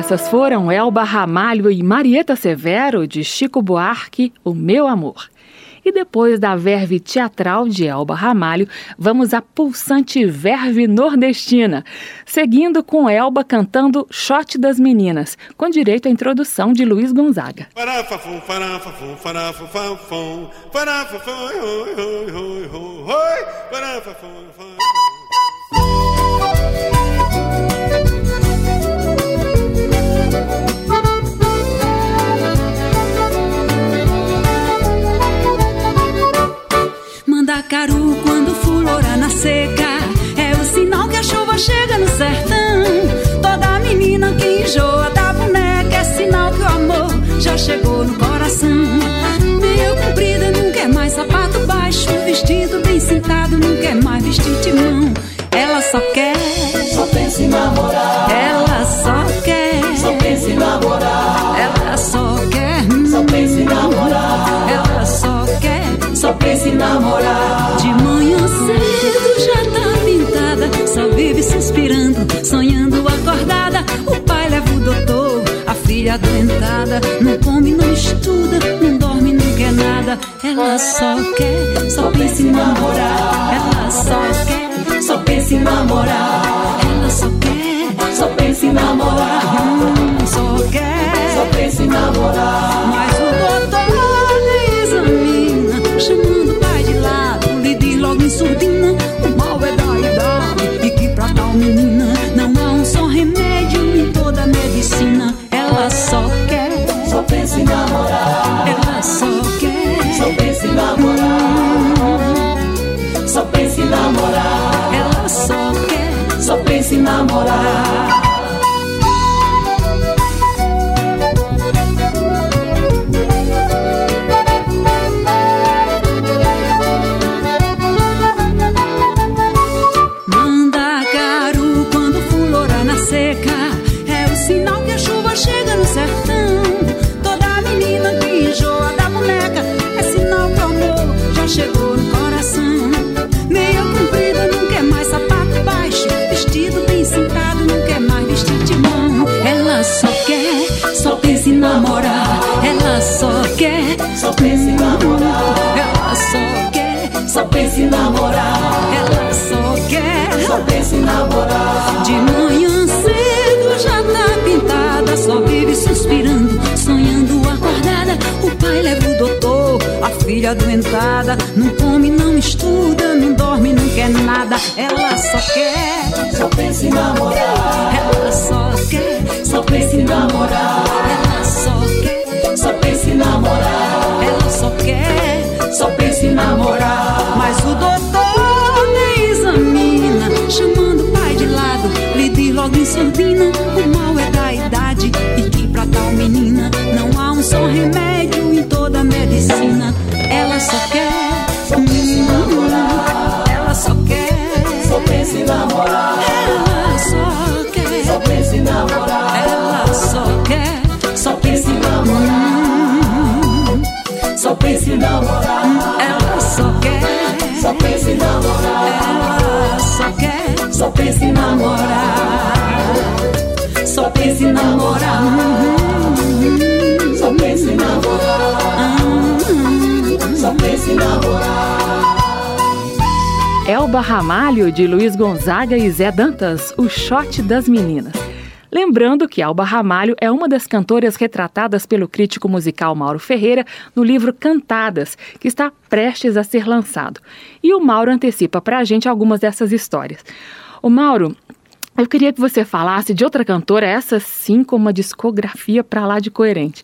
Speaker 1: Essas foram Elba Ramalho e Marieta Severo, de Chico Buarque, O Meu Amor. E depois da verve teatral de Elba Ramalho, vamos à pulsante verve nordestina, seguindo com Elba cantando Shot das Meninas, com direito à introdução de Luiz Gonzaga.
Speaker 5: Mandacaru quando fulora na seca É o sinal que a chuva chega no sertão. Toda menina que enjoa da boneca É sinal que o amor já chegou no coração. Meio comprida não quer mais sapato baixo. Vestido bem sentado não quer mais vestir de mão. Ela só quer
Speaker 8: Só pensa em namorar.
Speaker 5: Ela só quer.
Speaker 8: Só pensa em namorar namorar.
Speaker 5: De manhã cedo já tá pintada Só vive suspirando, sonhando acordada. O pai leva o doutor, a filha adoentada. Não come, não estuda, não dorme, não quer nada. Ela só quer, só pensa em namorar. Ela só quer,
Speaker 8: Só pensa em namorar
Speaker 5: só quer,
Speaker 8: Só pensa em namorar
Speaker 5: ela só quer
Speaker 8: Só pensa em namorar
Speaker 5: Ela só quer
Speaker 8: Só pensa em namorar
Speaker 5: De manhã cedo já tá pintada, só vive suspirando, sonhando acordada. O pai leva o doutor, a filha adoentada. Não come, não estuda, não dorme, não quer nada. Ela só quer,
Speaker 8: Só pensa em namorar
Speaker 5: ela só quer,
Speaker 8: Só pensa em namorar
Speaker 5: ela só quer,
Speaker 8: Só pensa em namorar
Speaker 5: ela só quer.
Speaker 8: Só pensa em namorar
Speaker 5: Mas o doutor nem examina, chamando o pai de lado, lhe diz logo em surdina: o mal é da idade e que pra tal menina não há um só remédio em toda a medicina. Ela só quer,
Speaker 1: Elba Ramalho, de Luiz Gonzaga e Zé Dantas, o shot das meninas. Lembrando que Alba Ramalho é uma das cantoras retratadas pelo crítico musical Mauro Ferreira no livro Cantadas, que está prestes a ser lançado. E o Mauro antecipa para a gente algumas dessas histórias. O Mauro, eu queria que você falasse de outra cantora, essa sim com uma discografia para lá de coerente.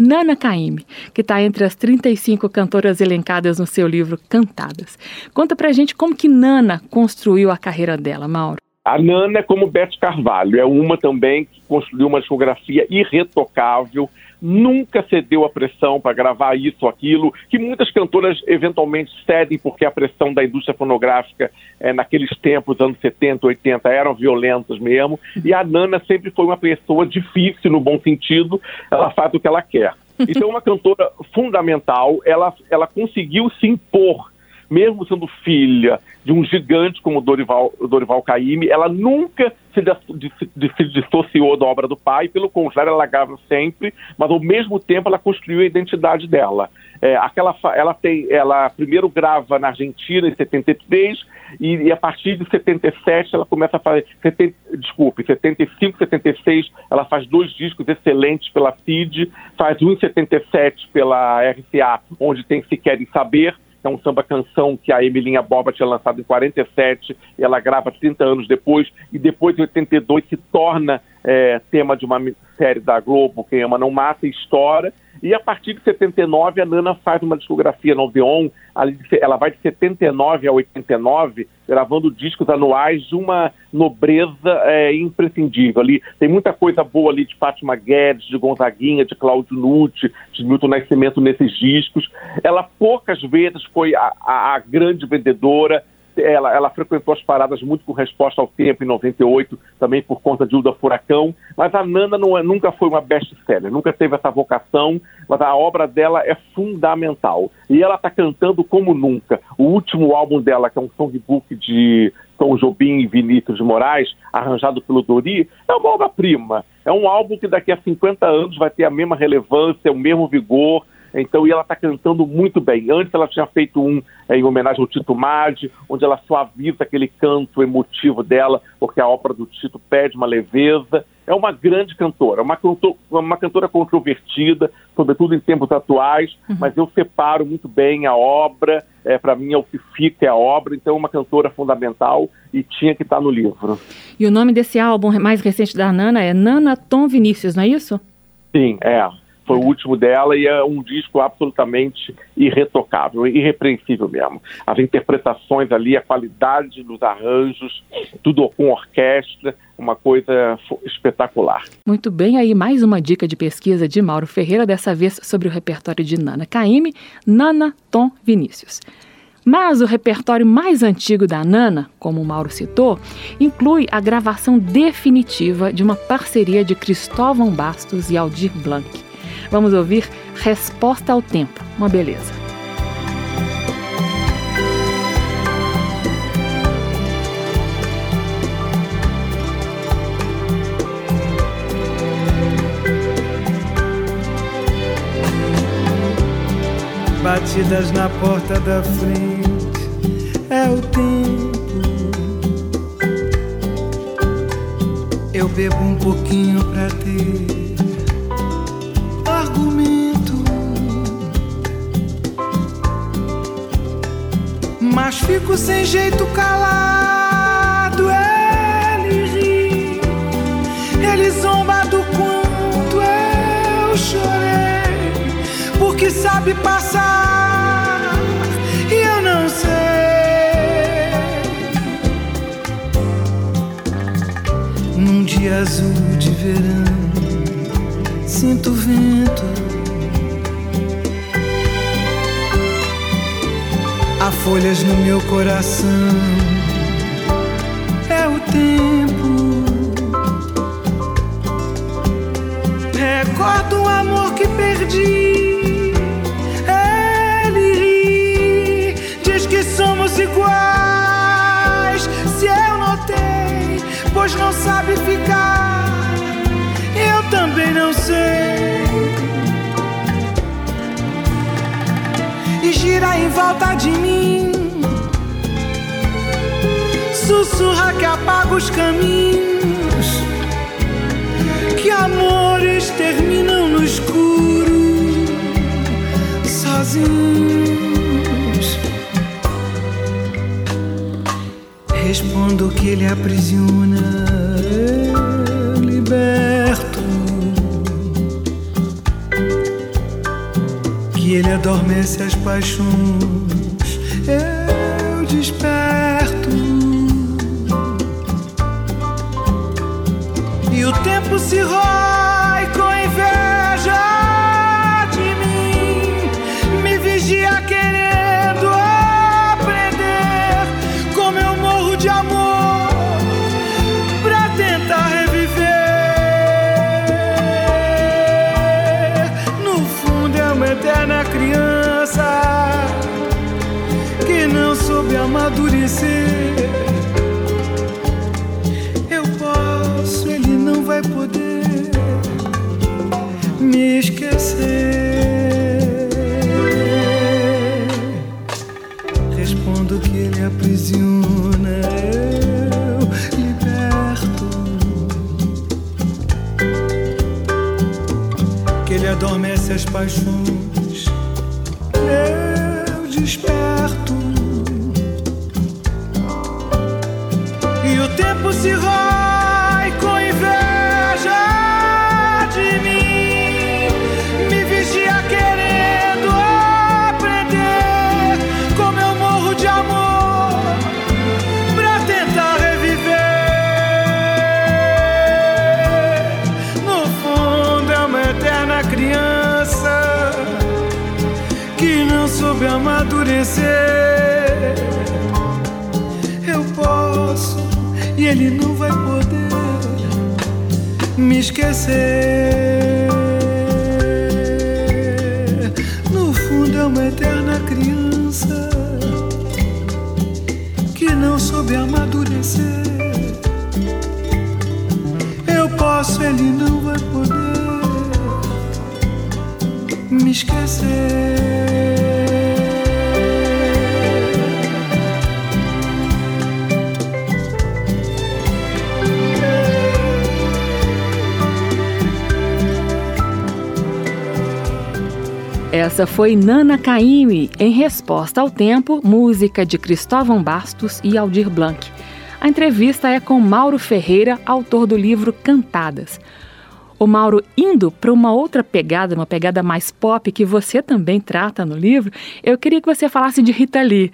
Speaker 1: Nana Caymmi, que está entre as 35 cantoras elencadas no seu livro Cantadas. Conta pra gente como que Nana construiu a carreira dela, Mauro.
Speaker 3: A Nana é como Beth Carvalho, é uma também que construiu uma discografia irretocável, nunca cedeu a pressão para gravar isso ou aquilo, que muitas cantoras eventualmente cedem porque a pressão da indústria fonográfica eh, naqueles tempos, anos 70, 80, eram violentas mesmo, e a Nana sempre foi uma pessoa difícil no bom sentido, ela faz o que ela quer. <laughs> Então, uma cantora fundamental, ela, ela conseguiu se impor mesmo sendo filha de um gigante como Dorival, Dorival Caymmi, ela nunca se, dissociou da obra do pai, pelo contrário, ela grava sempre, mas ao mesmo tempo ela construiu a identidade dela. É, aquela, ela tem, ela primeiro grava na Argentina em 73 e, e a partir de 77 ela começa a fazer, 70, desculpe, 75, 76 ela faz dois discos excelentes pela CID, faz um em 77 pela RCA, onde tem Se Querem Saber, é um samba canção que a Emilinha Boba tinha lançado em 47, e ela grava 30 anos depois, e depois em 82 se torna é, tema de uma série da Globo, Quem Ama Não Mata, e estoura, e a partir de 79 a Nana faz uma discografia no Odeon, ela vai de 79 a 89, gravando discos anuais de uma nobreza é, imprescindível. Ali tem muita coisa boa ali de Fátima Guedes, de Gonzaguinha, de Cláudio Nucci, de Milton Nascimento nesses discos. Ela poucas vezes foi a, a, a grande vendedora, ela, ela frequentou as paradas muito com resposta ao tempo em 98, também por conta de Uda Furacão, mas a Nana não é, nunca foi uma best-seller, nunca teve essa vocação, mas a obra dela é fundamental. E ela está cantando como nunca. O último álbum dela, que é um songbook de Tom Jobim e Vinícius de Moraes, arranjado pelo Dori, é uma obra-prima. É um álbum que daqui a 50 anos vai ter a mesma relevância, o mesmo vigor, então, e ela está cantando muito bem. Antes ela tinha feito um é, em homenagem ao Tito Madi, onde ela suaviza aquele canto emotivo dela, porque a ópera do Tito pede uma leveza. É uma grande cantora, uma, cantora, uma cantora controvertida, sobretudo em tempos atuais, uhum. mas eu separo muito bem a obra, é, para mim é o que fica é a obra, então é uma cantora fundamental e tinha que estar tá no livro.
Speaker 1: E o nome desse álbum mais recente da Nana é Nana Tom Vinícius, não é isso?
Speaker 3: Sim, é foi o último dela e é um disco absolutamente irretocável, irrepreensível mesmo. As interpretações ali, a qualidade dos arranjos, tudo com orquestra, uma coisa espetacular.
Speaker 1: Muito bem, aí mais uma dica de pesquisa de Mauro Ferreira, dessa vez sobre o repertório de Nana Caymmi, Nana Tom Vinícius. Mas o repertório mais antigo da Nana, como o Mauro citou, inclui a gravação definitiva de uma parceria de Cristóvão Bastos e Aldir Blanc. Vamos ouvir Resposta ao Tempo. Uma beleza.
Speaker 9: Batidas na porta da frente é o tempo. Eu bebo um pouquinho pra ter fico sem jeito calado. Ele ri, ele zomba do quanto eu chorei, porque sabe passar e eu não sei. Num dia azul de verão, sinto vento folhas no meu coração. É o tempo. Recordo o amor que perdi. Ele ri, diz que somos iguais. Se eu notei, pois não sabe ficar. Eu também não sei. gira em volta de mim. Sussurra que apaga os caminhos, que amores terminam no escuro, sozinhos. Respondo que ele aprisiona, liberta. que ele adormece as paixões, eu desperto. E o tempo se rói
Speaker 1: Essa foi Nana Caymmi, em resposta ao tempo, música de Cristóvão Bastos e Aldir Blanc. A entrevista é com Mauro Ferreira, autor do livro Cantadas. O Mauro, indo para uma outra pegada, uma pegada mais pop que você também trata no livro, eu queria que você falasse de Rita Lee.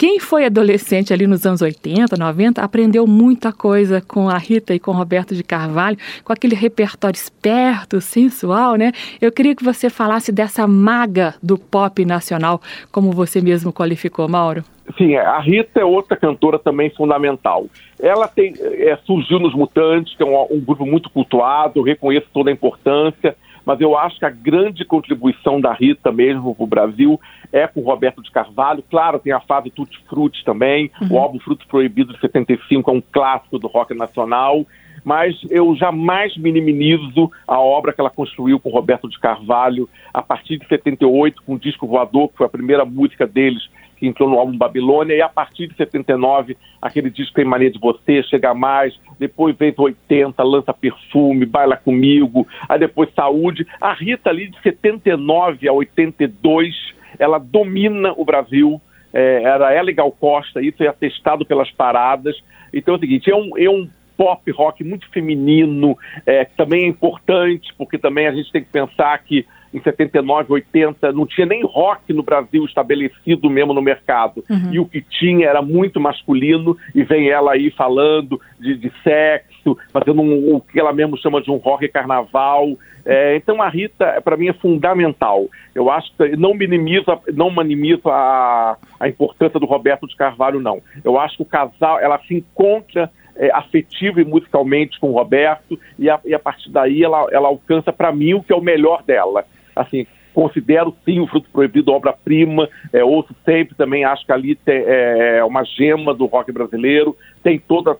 Speaker 1: Quem foi adolescente ali nos anos 80, 90, aprendeu muita coisa com a Rita e com o Roberto de Carvalho, com aquele repertório esperto, sensual, né? Eu queria que você falasse dessa maga do pop nacional, como você mesmo qualificou, Mauro.
Speaker 3: Sim, a Rita é outra cantora também fundamental. Ela tem, é, surgiu nos Mutantes, que é um, um grupo muito cultuado, reconheço toda a importância, mas eu acho que a grande contribuição da Rita mesmo para o Brasil é com o Roberto de Carvalho. Claro, tem a fase Tutti Frutti também, o álbum Fruto Proibido de 75 é um clássico do rock nacional, mas eu jamais minimizo a obra que ela construiu com o Roberto de Carvalho a partir de 78, com o Disco Voador, que foi a primeira música deles que entrou no álbum Babilônia, e a partir de 79, aquele disco Tem Mania de Você, Chega Mais, depois vem 80, Lança Perfume, Baila Comigo, aí depois Saúde. A Rita ali de 79 a 82, ela domina o Brasil, é, era ela e Gal Costa, isso é atestado pelas paradas. Então é o seguinte, é um, é um pop rock muito feminino, é, que também é importante, porque também a gente tem que pensar que em 79, 80, não tinha nem rock no Brasil estabelecido mesmo no mercado.
Speaker 10: Uhum.
Speaker 3: E o que tinha era muito masculino, e vem ela aí falando de, de sexo, fazendo um, o que ela mesmo chama de um rock carnaval. É, então a Rita, para mim, é fundamental. Eu acho que não minimiza, não minimiza a, a importância do Roberto de Carvalho, não. Eu acho que o casal, ela se encontra é, afetiva e musicalmente com o Roberto, e a, e a partir daí ela, ela alcança para mim o que é o melhor dela. Assim, considero sim o Fruto Proibido obra-prima, é, ouço sempre também, acho que ali tem, é uma gema do rock brasileiro, tem todo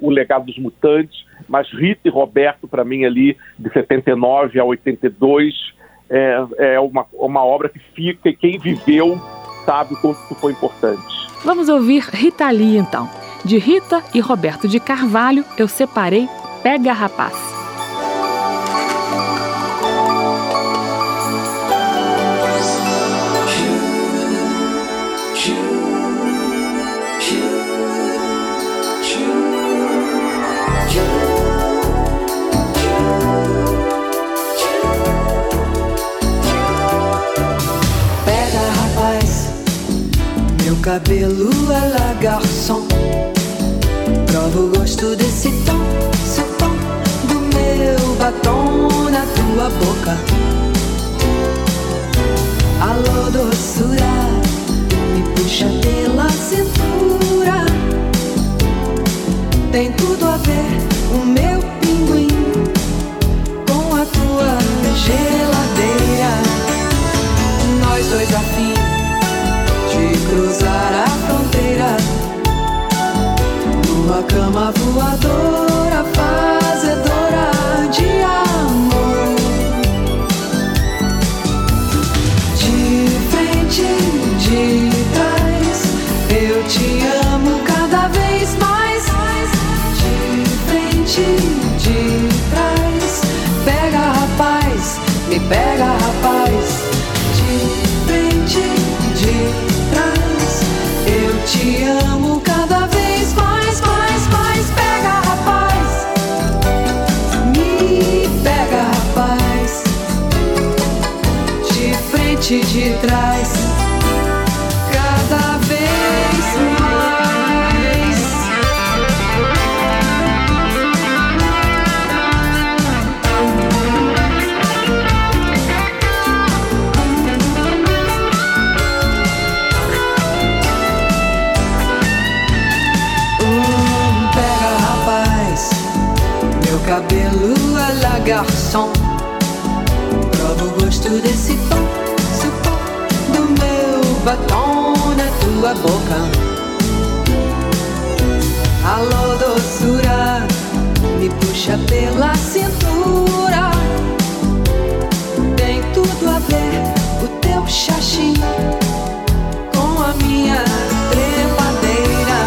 Speaker 3: o legado dos Mutantes, mas Rita e Roberto, para mim, ali de 79 a 82, é, é uma, uma obra que fica e quem viveu sabe o quanto isso foi importante.
Speaker 1: Vamos ouvir Rita Lee, então. De Rita e Roberto de Carvalho, eu separei Pega Rapaz.
Speaker 11: Cabelo a la garçom. Prova o gosto desse tom, seu tom, do meu batom na tua boca. Alô, doçura, me puxa pela cintura. Tem tudo a ver A cama voadora, fazedora de amor. De frente, de trás, eu te amo cada vez mais. De frente, de trás, pega rapaz, me pega trás. Cada vez mais. Hum, pega, rapaz, meu cabelo a la garçom. Prova o gosto desse tua boca. Alô, doçura, me puxa pela cintura. Tem tudo a ver o teu xaxim com a minha trepadeira.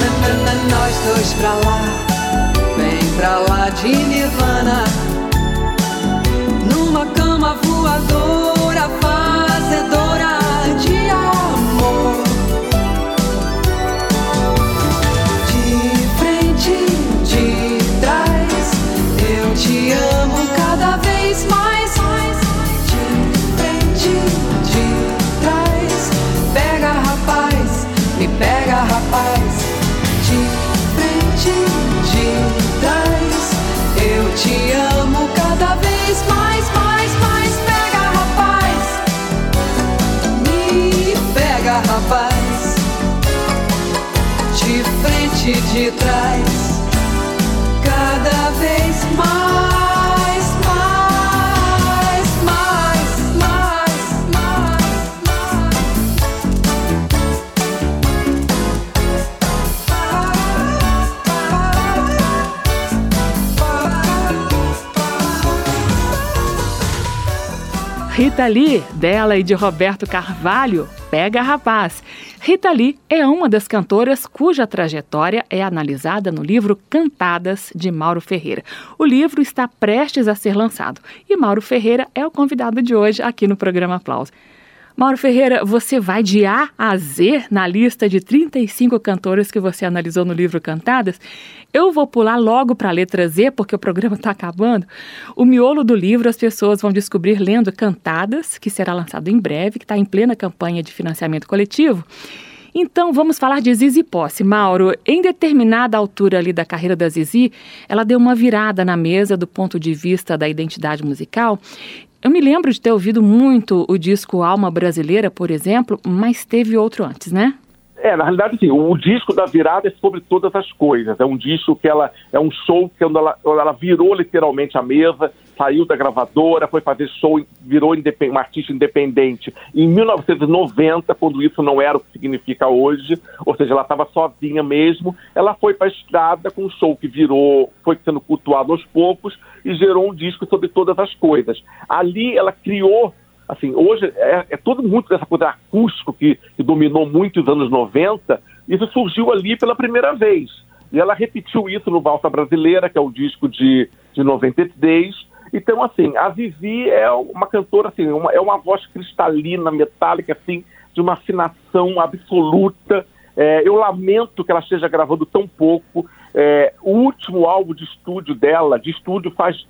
Speaker 11: Nanana, nós dois pra lá, vem pra lá de Nirvana. Numa cama voadora, trás, cada vez mais, mais, mais, mais, mais.
Speaker 1: Rita Lee, dela e de Roberto Carvalho, Pega Rapaz. Rita Lee é uma das cantoras cuja trajetória é analisada no livro Cantadas, de Mauro Ferreira. O livro está prestes a ser lançado e Mauro Ferreira é o convidado de hoje aqui no programa Aplausos. Mauro Ferreira, você vai de A a Z na lista de 35 cantoras que você analisou no livro Cantadas. Eu vou pular logo para a letra Z, porque o programa está acabando. O miolo do livro as pessoas vão descobrir lendo Cantadas, que será lançado em breve, que está em plena campanha de financiamento coletivo. Então vamos falar de Zizi Posse. Mauro, em determinada altura ali da carreira da Zizi, ela deu uma virada na mesa do ponto de vista da identidade musical. Eu me lembro de ter ouvido muito o disco Alma Brasileira, por exemplo, mas teve outro antes, né?
Speaker 3: É, na realidade, sim, o disco da virada é sobre todas as coisas. É um disco que ela. É um show que ela, ela virou literalmente a mesa, saiu da gravadora, foi fazer show, virou uma artista independente em 1990, quando isso não era o que significa hoje, ou seja, ela estava sozinha mesmo. Ela foi para a estrada com um show que virou, foi sendo cultuado aos poucos e gerou um disco sobre todas as coisas. Ali ela criou assim, hoje é, é tudo muito dessa coisa acústico que, que dominou muito os anos 90, isso surgiu ali pela primeira vez. E ela repetiu isso no Valsa Brasileira, que é o disco de, de 93. Então, assim, a Vivi é uma cantora, assim, uma, é uma voz cristalina, metálica, assim, de uma afinação absoluta. É, eu lamento que ela esteja gravando tão pouco. É, o último álbum de estúdio dela, de estúdio faz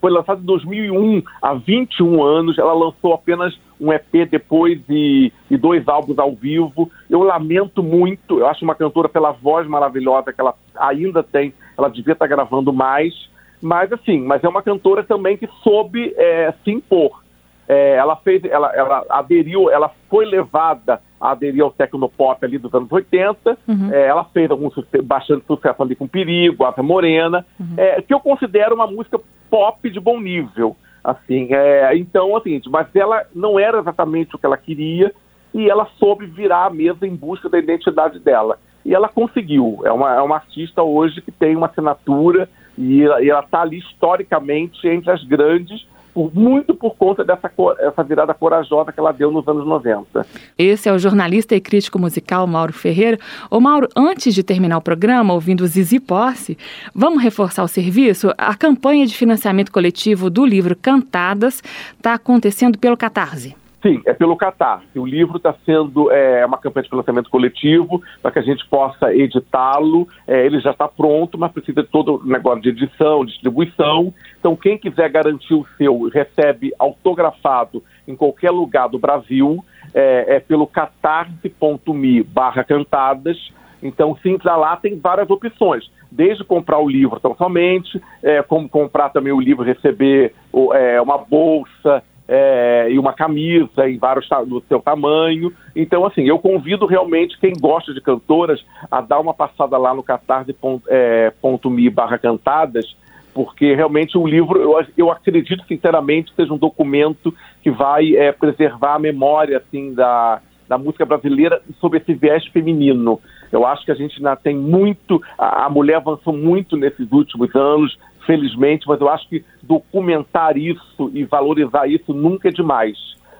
Speaker 3: foi lançado em 2001, há 21 anos. Ela lançou apenas um EP depois e, e, dois álbuns ao vivo. Eu lamento muito, eu acho uma cantora pela voz maravilhosa que ela ainda tem, ela devia estar gravando mais. Mas assim, mas é uma cantora também que soube é, se impor. É, ela fez, ela, ela aderiu, ela foi levada a aderir ao tecnopop ali dos anos 80. Uhum. É, ela fez algum sucesso, bastante sucesso ali com Perigo, Ave Morena, uhum. é, que eu considero uma música pop de bom nível. Assim, é, então, assim, mas ela não era exatamente o que ela queria e ela soube virar a mesa em busca da identidade dela. E ela conseguiu. É uma, é uma artista hoje que tem uma assinatura e, ela está ali historicamente entre as grandes por, muito por conta dessa essa virada corajosa que ela deu nos anos 90.
Speaker 1: Esse é o jornalista e crítico musical Mauro Ferreira. Ô Mauro, antes de terminar o programa, ouvindo Zizi Posse, vamos reforçar o serviço? A campanha de financiamento coletivo do livro Cantadas está acontecendo pelo Catarse.
Speaker 3: Sim, é pelo Catar. O livro está sendo é, uma campanha de financiamento coletivo para que a gente possa editá-lo. É, ele já está pronto, mas precisa de todo o negócio de edição, distribuição. Então, quem quiser garantir o seu, recebe autografado em qualquer lugar do Brasil. É, é pelo catarse.me barra cantadas. Então, entrar lá, tem várias opções. Desde comprar o livro tão somente, é, como comprar também o livro, receber é, uma bolsa, é, e uma camisa em vários do seu tamanho. Então, assim, eu convido realmente quem gosta de cantoras a dar uma passada lá no catarse.me é, barra cantadas, porque realmente o livro, eu, eu acredito sinceramente que seja um documento que vai é, preservar a memória assim da, da música brasileira sobre esse viés feminino. Eu acho que a gente ainda tem muito, a, a mulher avançou muito nesses últimos anos, felizmente, mas eu acho que documentar isso e valorizar isso nunca é demais.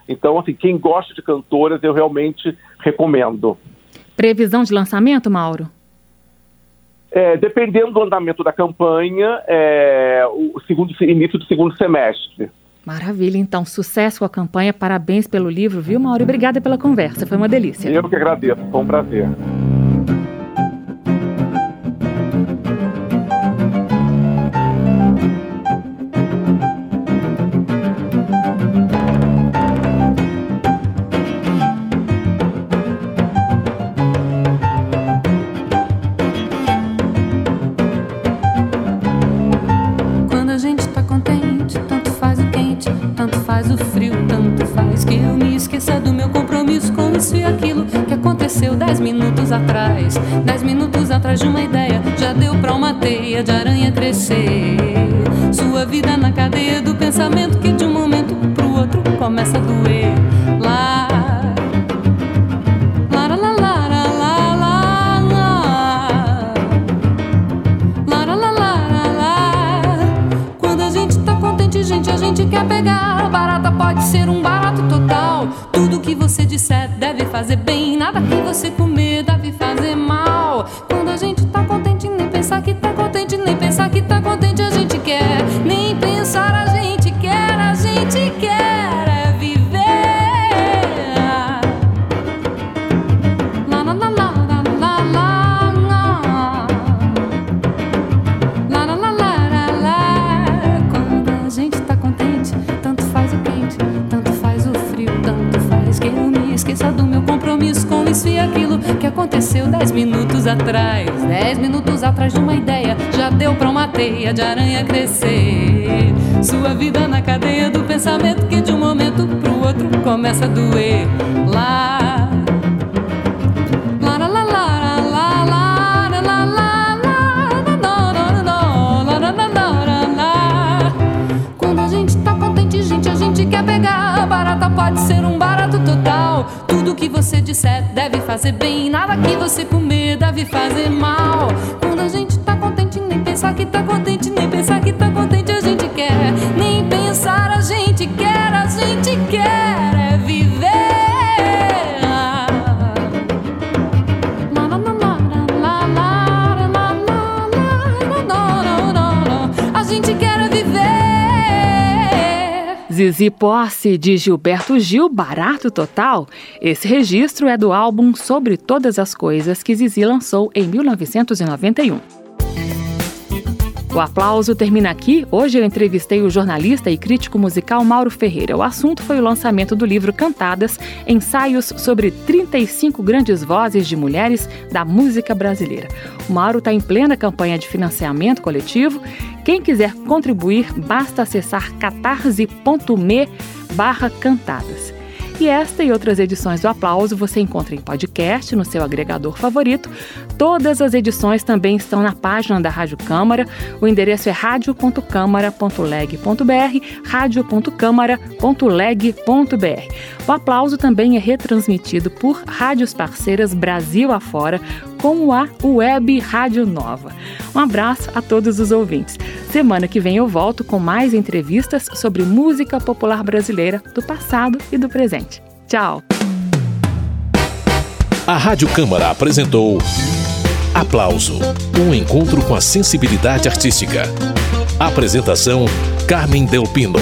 Speaker 3: Então, assim, quem gosta de cantoras, eu realmente recomendo.
Speaker 1: Previsão de lançamento, Mauro?
Speaker 3: É, dependendo do andamento da campanha, é, o segundo, início do segundo semestre.
Speaker 1: Maravilha, então, sucesso com a campanha, parabéns pelo livro, viu, Mauro? Obrigada pela conversa, foi uma delícia.
Speaker 3: Eu que agradeço, foi um prazer.
Speaker 10: Atrás, dez minutos atrás de uma ideia, já deu pra uma teia de aranha crescer. pensamento que de um momento pro outro começa a doer. Lá. Quando a gente tá contente, gente, a gente quer pegar. Barata pode ser um barato total. Tudo que você disser deve fazer bem. Nada que você comer deve fazer mal. Quando a gente tá contente, nem pensar que tá contente, nem pensar
Speaker 1: Zizi Posse de Gilberto Gil, barato total. Esse registro é do álbum Sobre Todas as Coisas que Zizi lançou em 1991. O aplauso termina aqui. Hoje eu entrevistei o jornalista e crítico musical Mauro Ferreira. O assunto foi o lançamento do livro Cantadas, ensaios sobre 35 grandes vozes de mulheres da música brasileira. O Mauro está em plena campanha de financiamento coletivo. Quem quiser contribuir, basta acessar catarse.me barra cantadas. E esta e outras edições do Aplauso você encontra em podcast no seu agregador favorito. Todas as edições também estão na página da Rádio Câmara. O endereço é radio.câmara.leg.br, radio.câmara.leg.br. O Aplauso também é retransmitido por rádios parceiras Brasil afora, como a Web Rádio Nova. Um abraço a todos os ouvintes. Semana que vem eu volto com mais entrevistas sobre música popular brasileira do passado e do presente. Tchau!
Speaker 2: A Rádio Câmara apresentou Aplauso um encontro com a sensibilidade artística. Apresentação: Carmen Del Pino.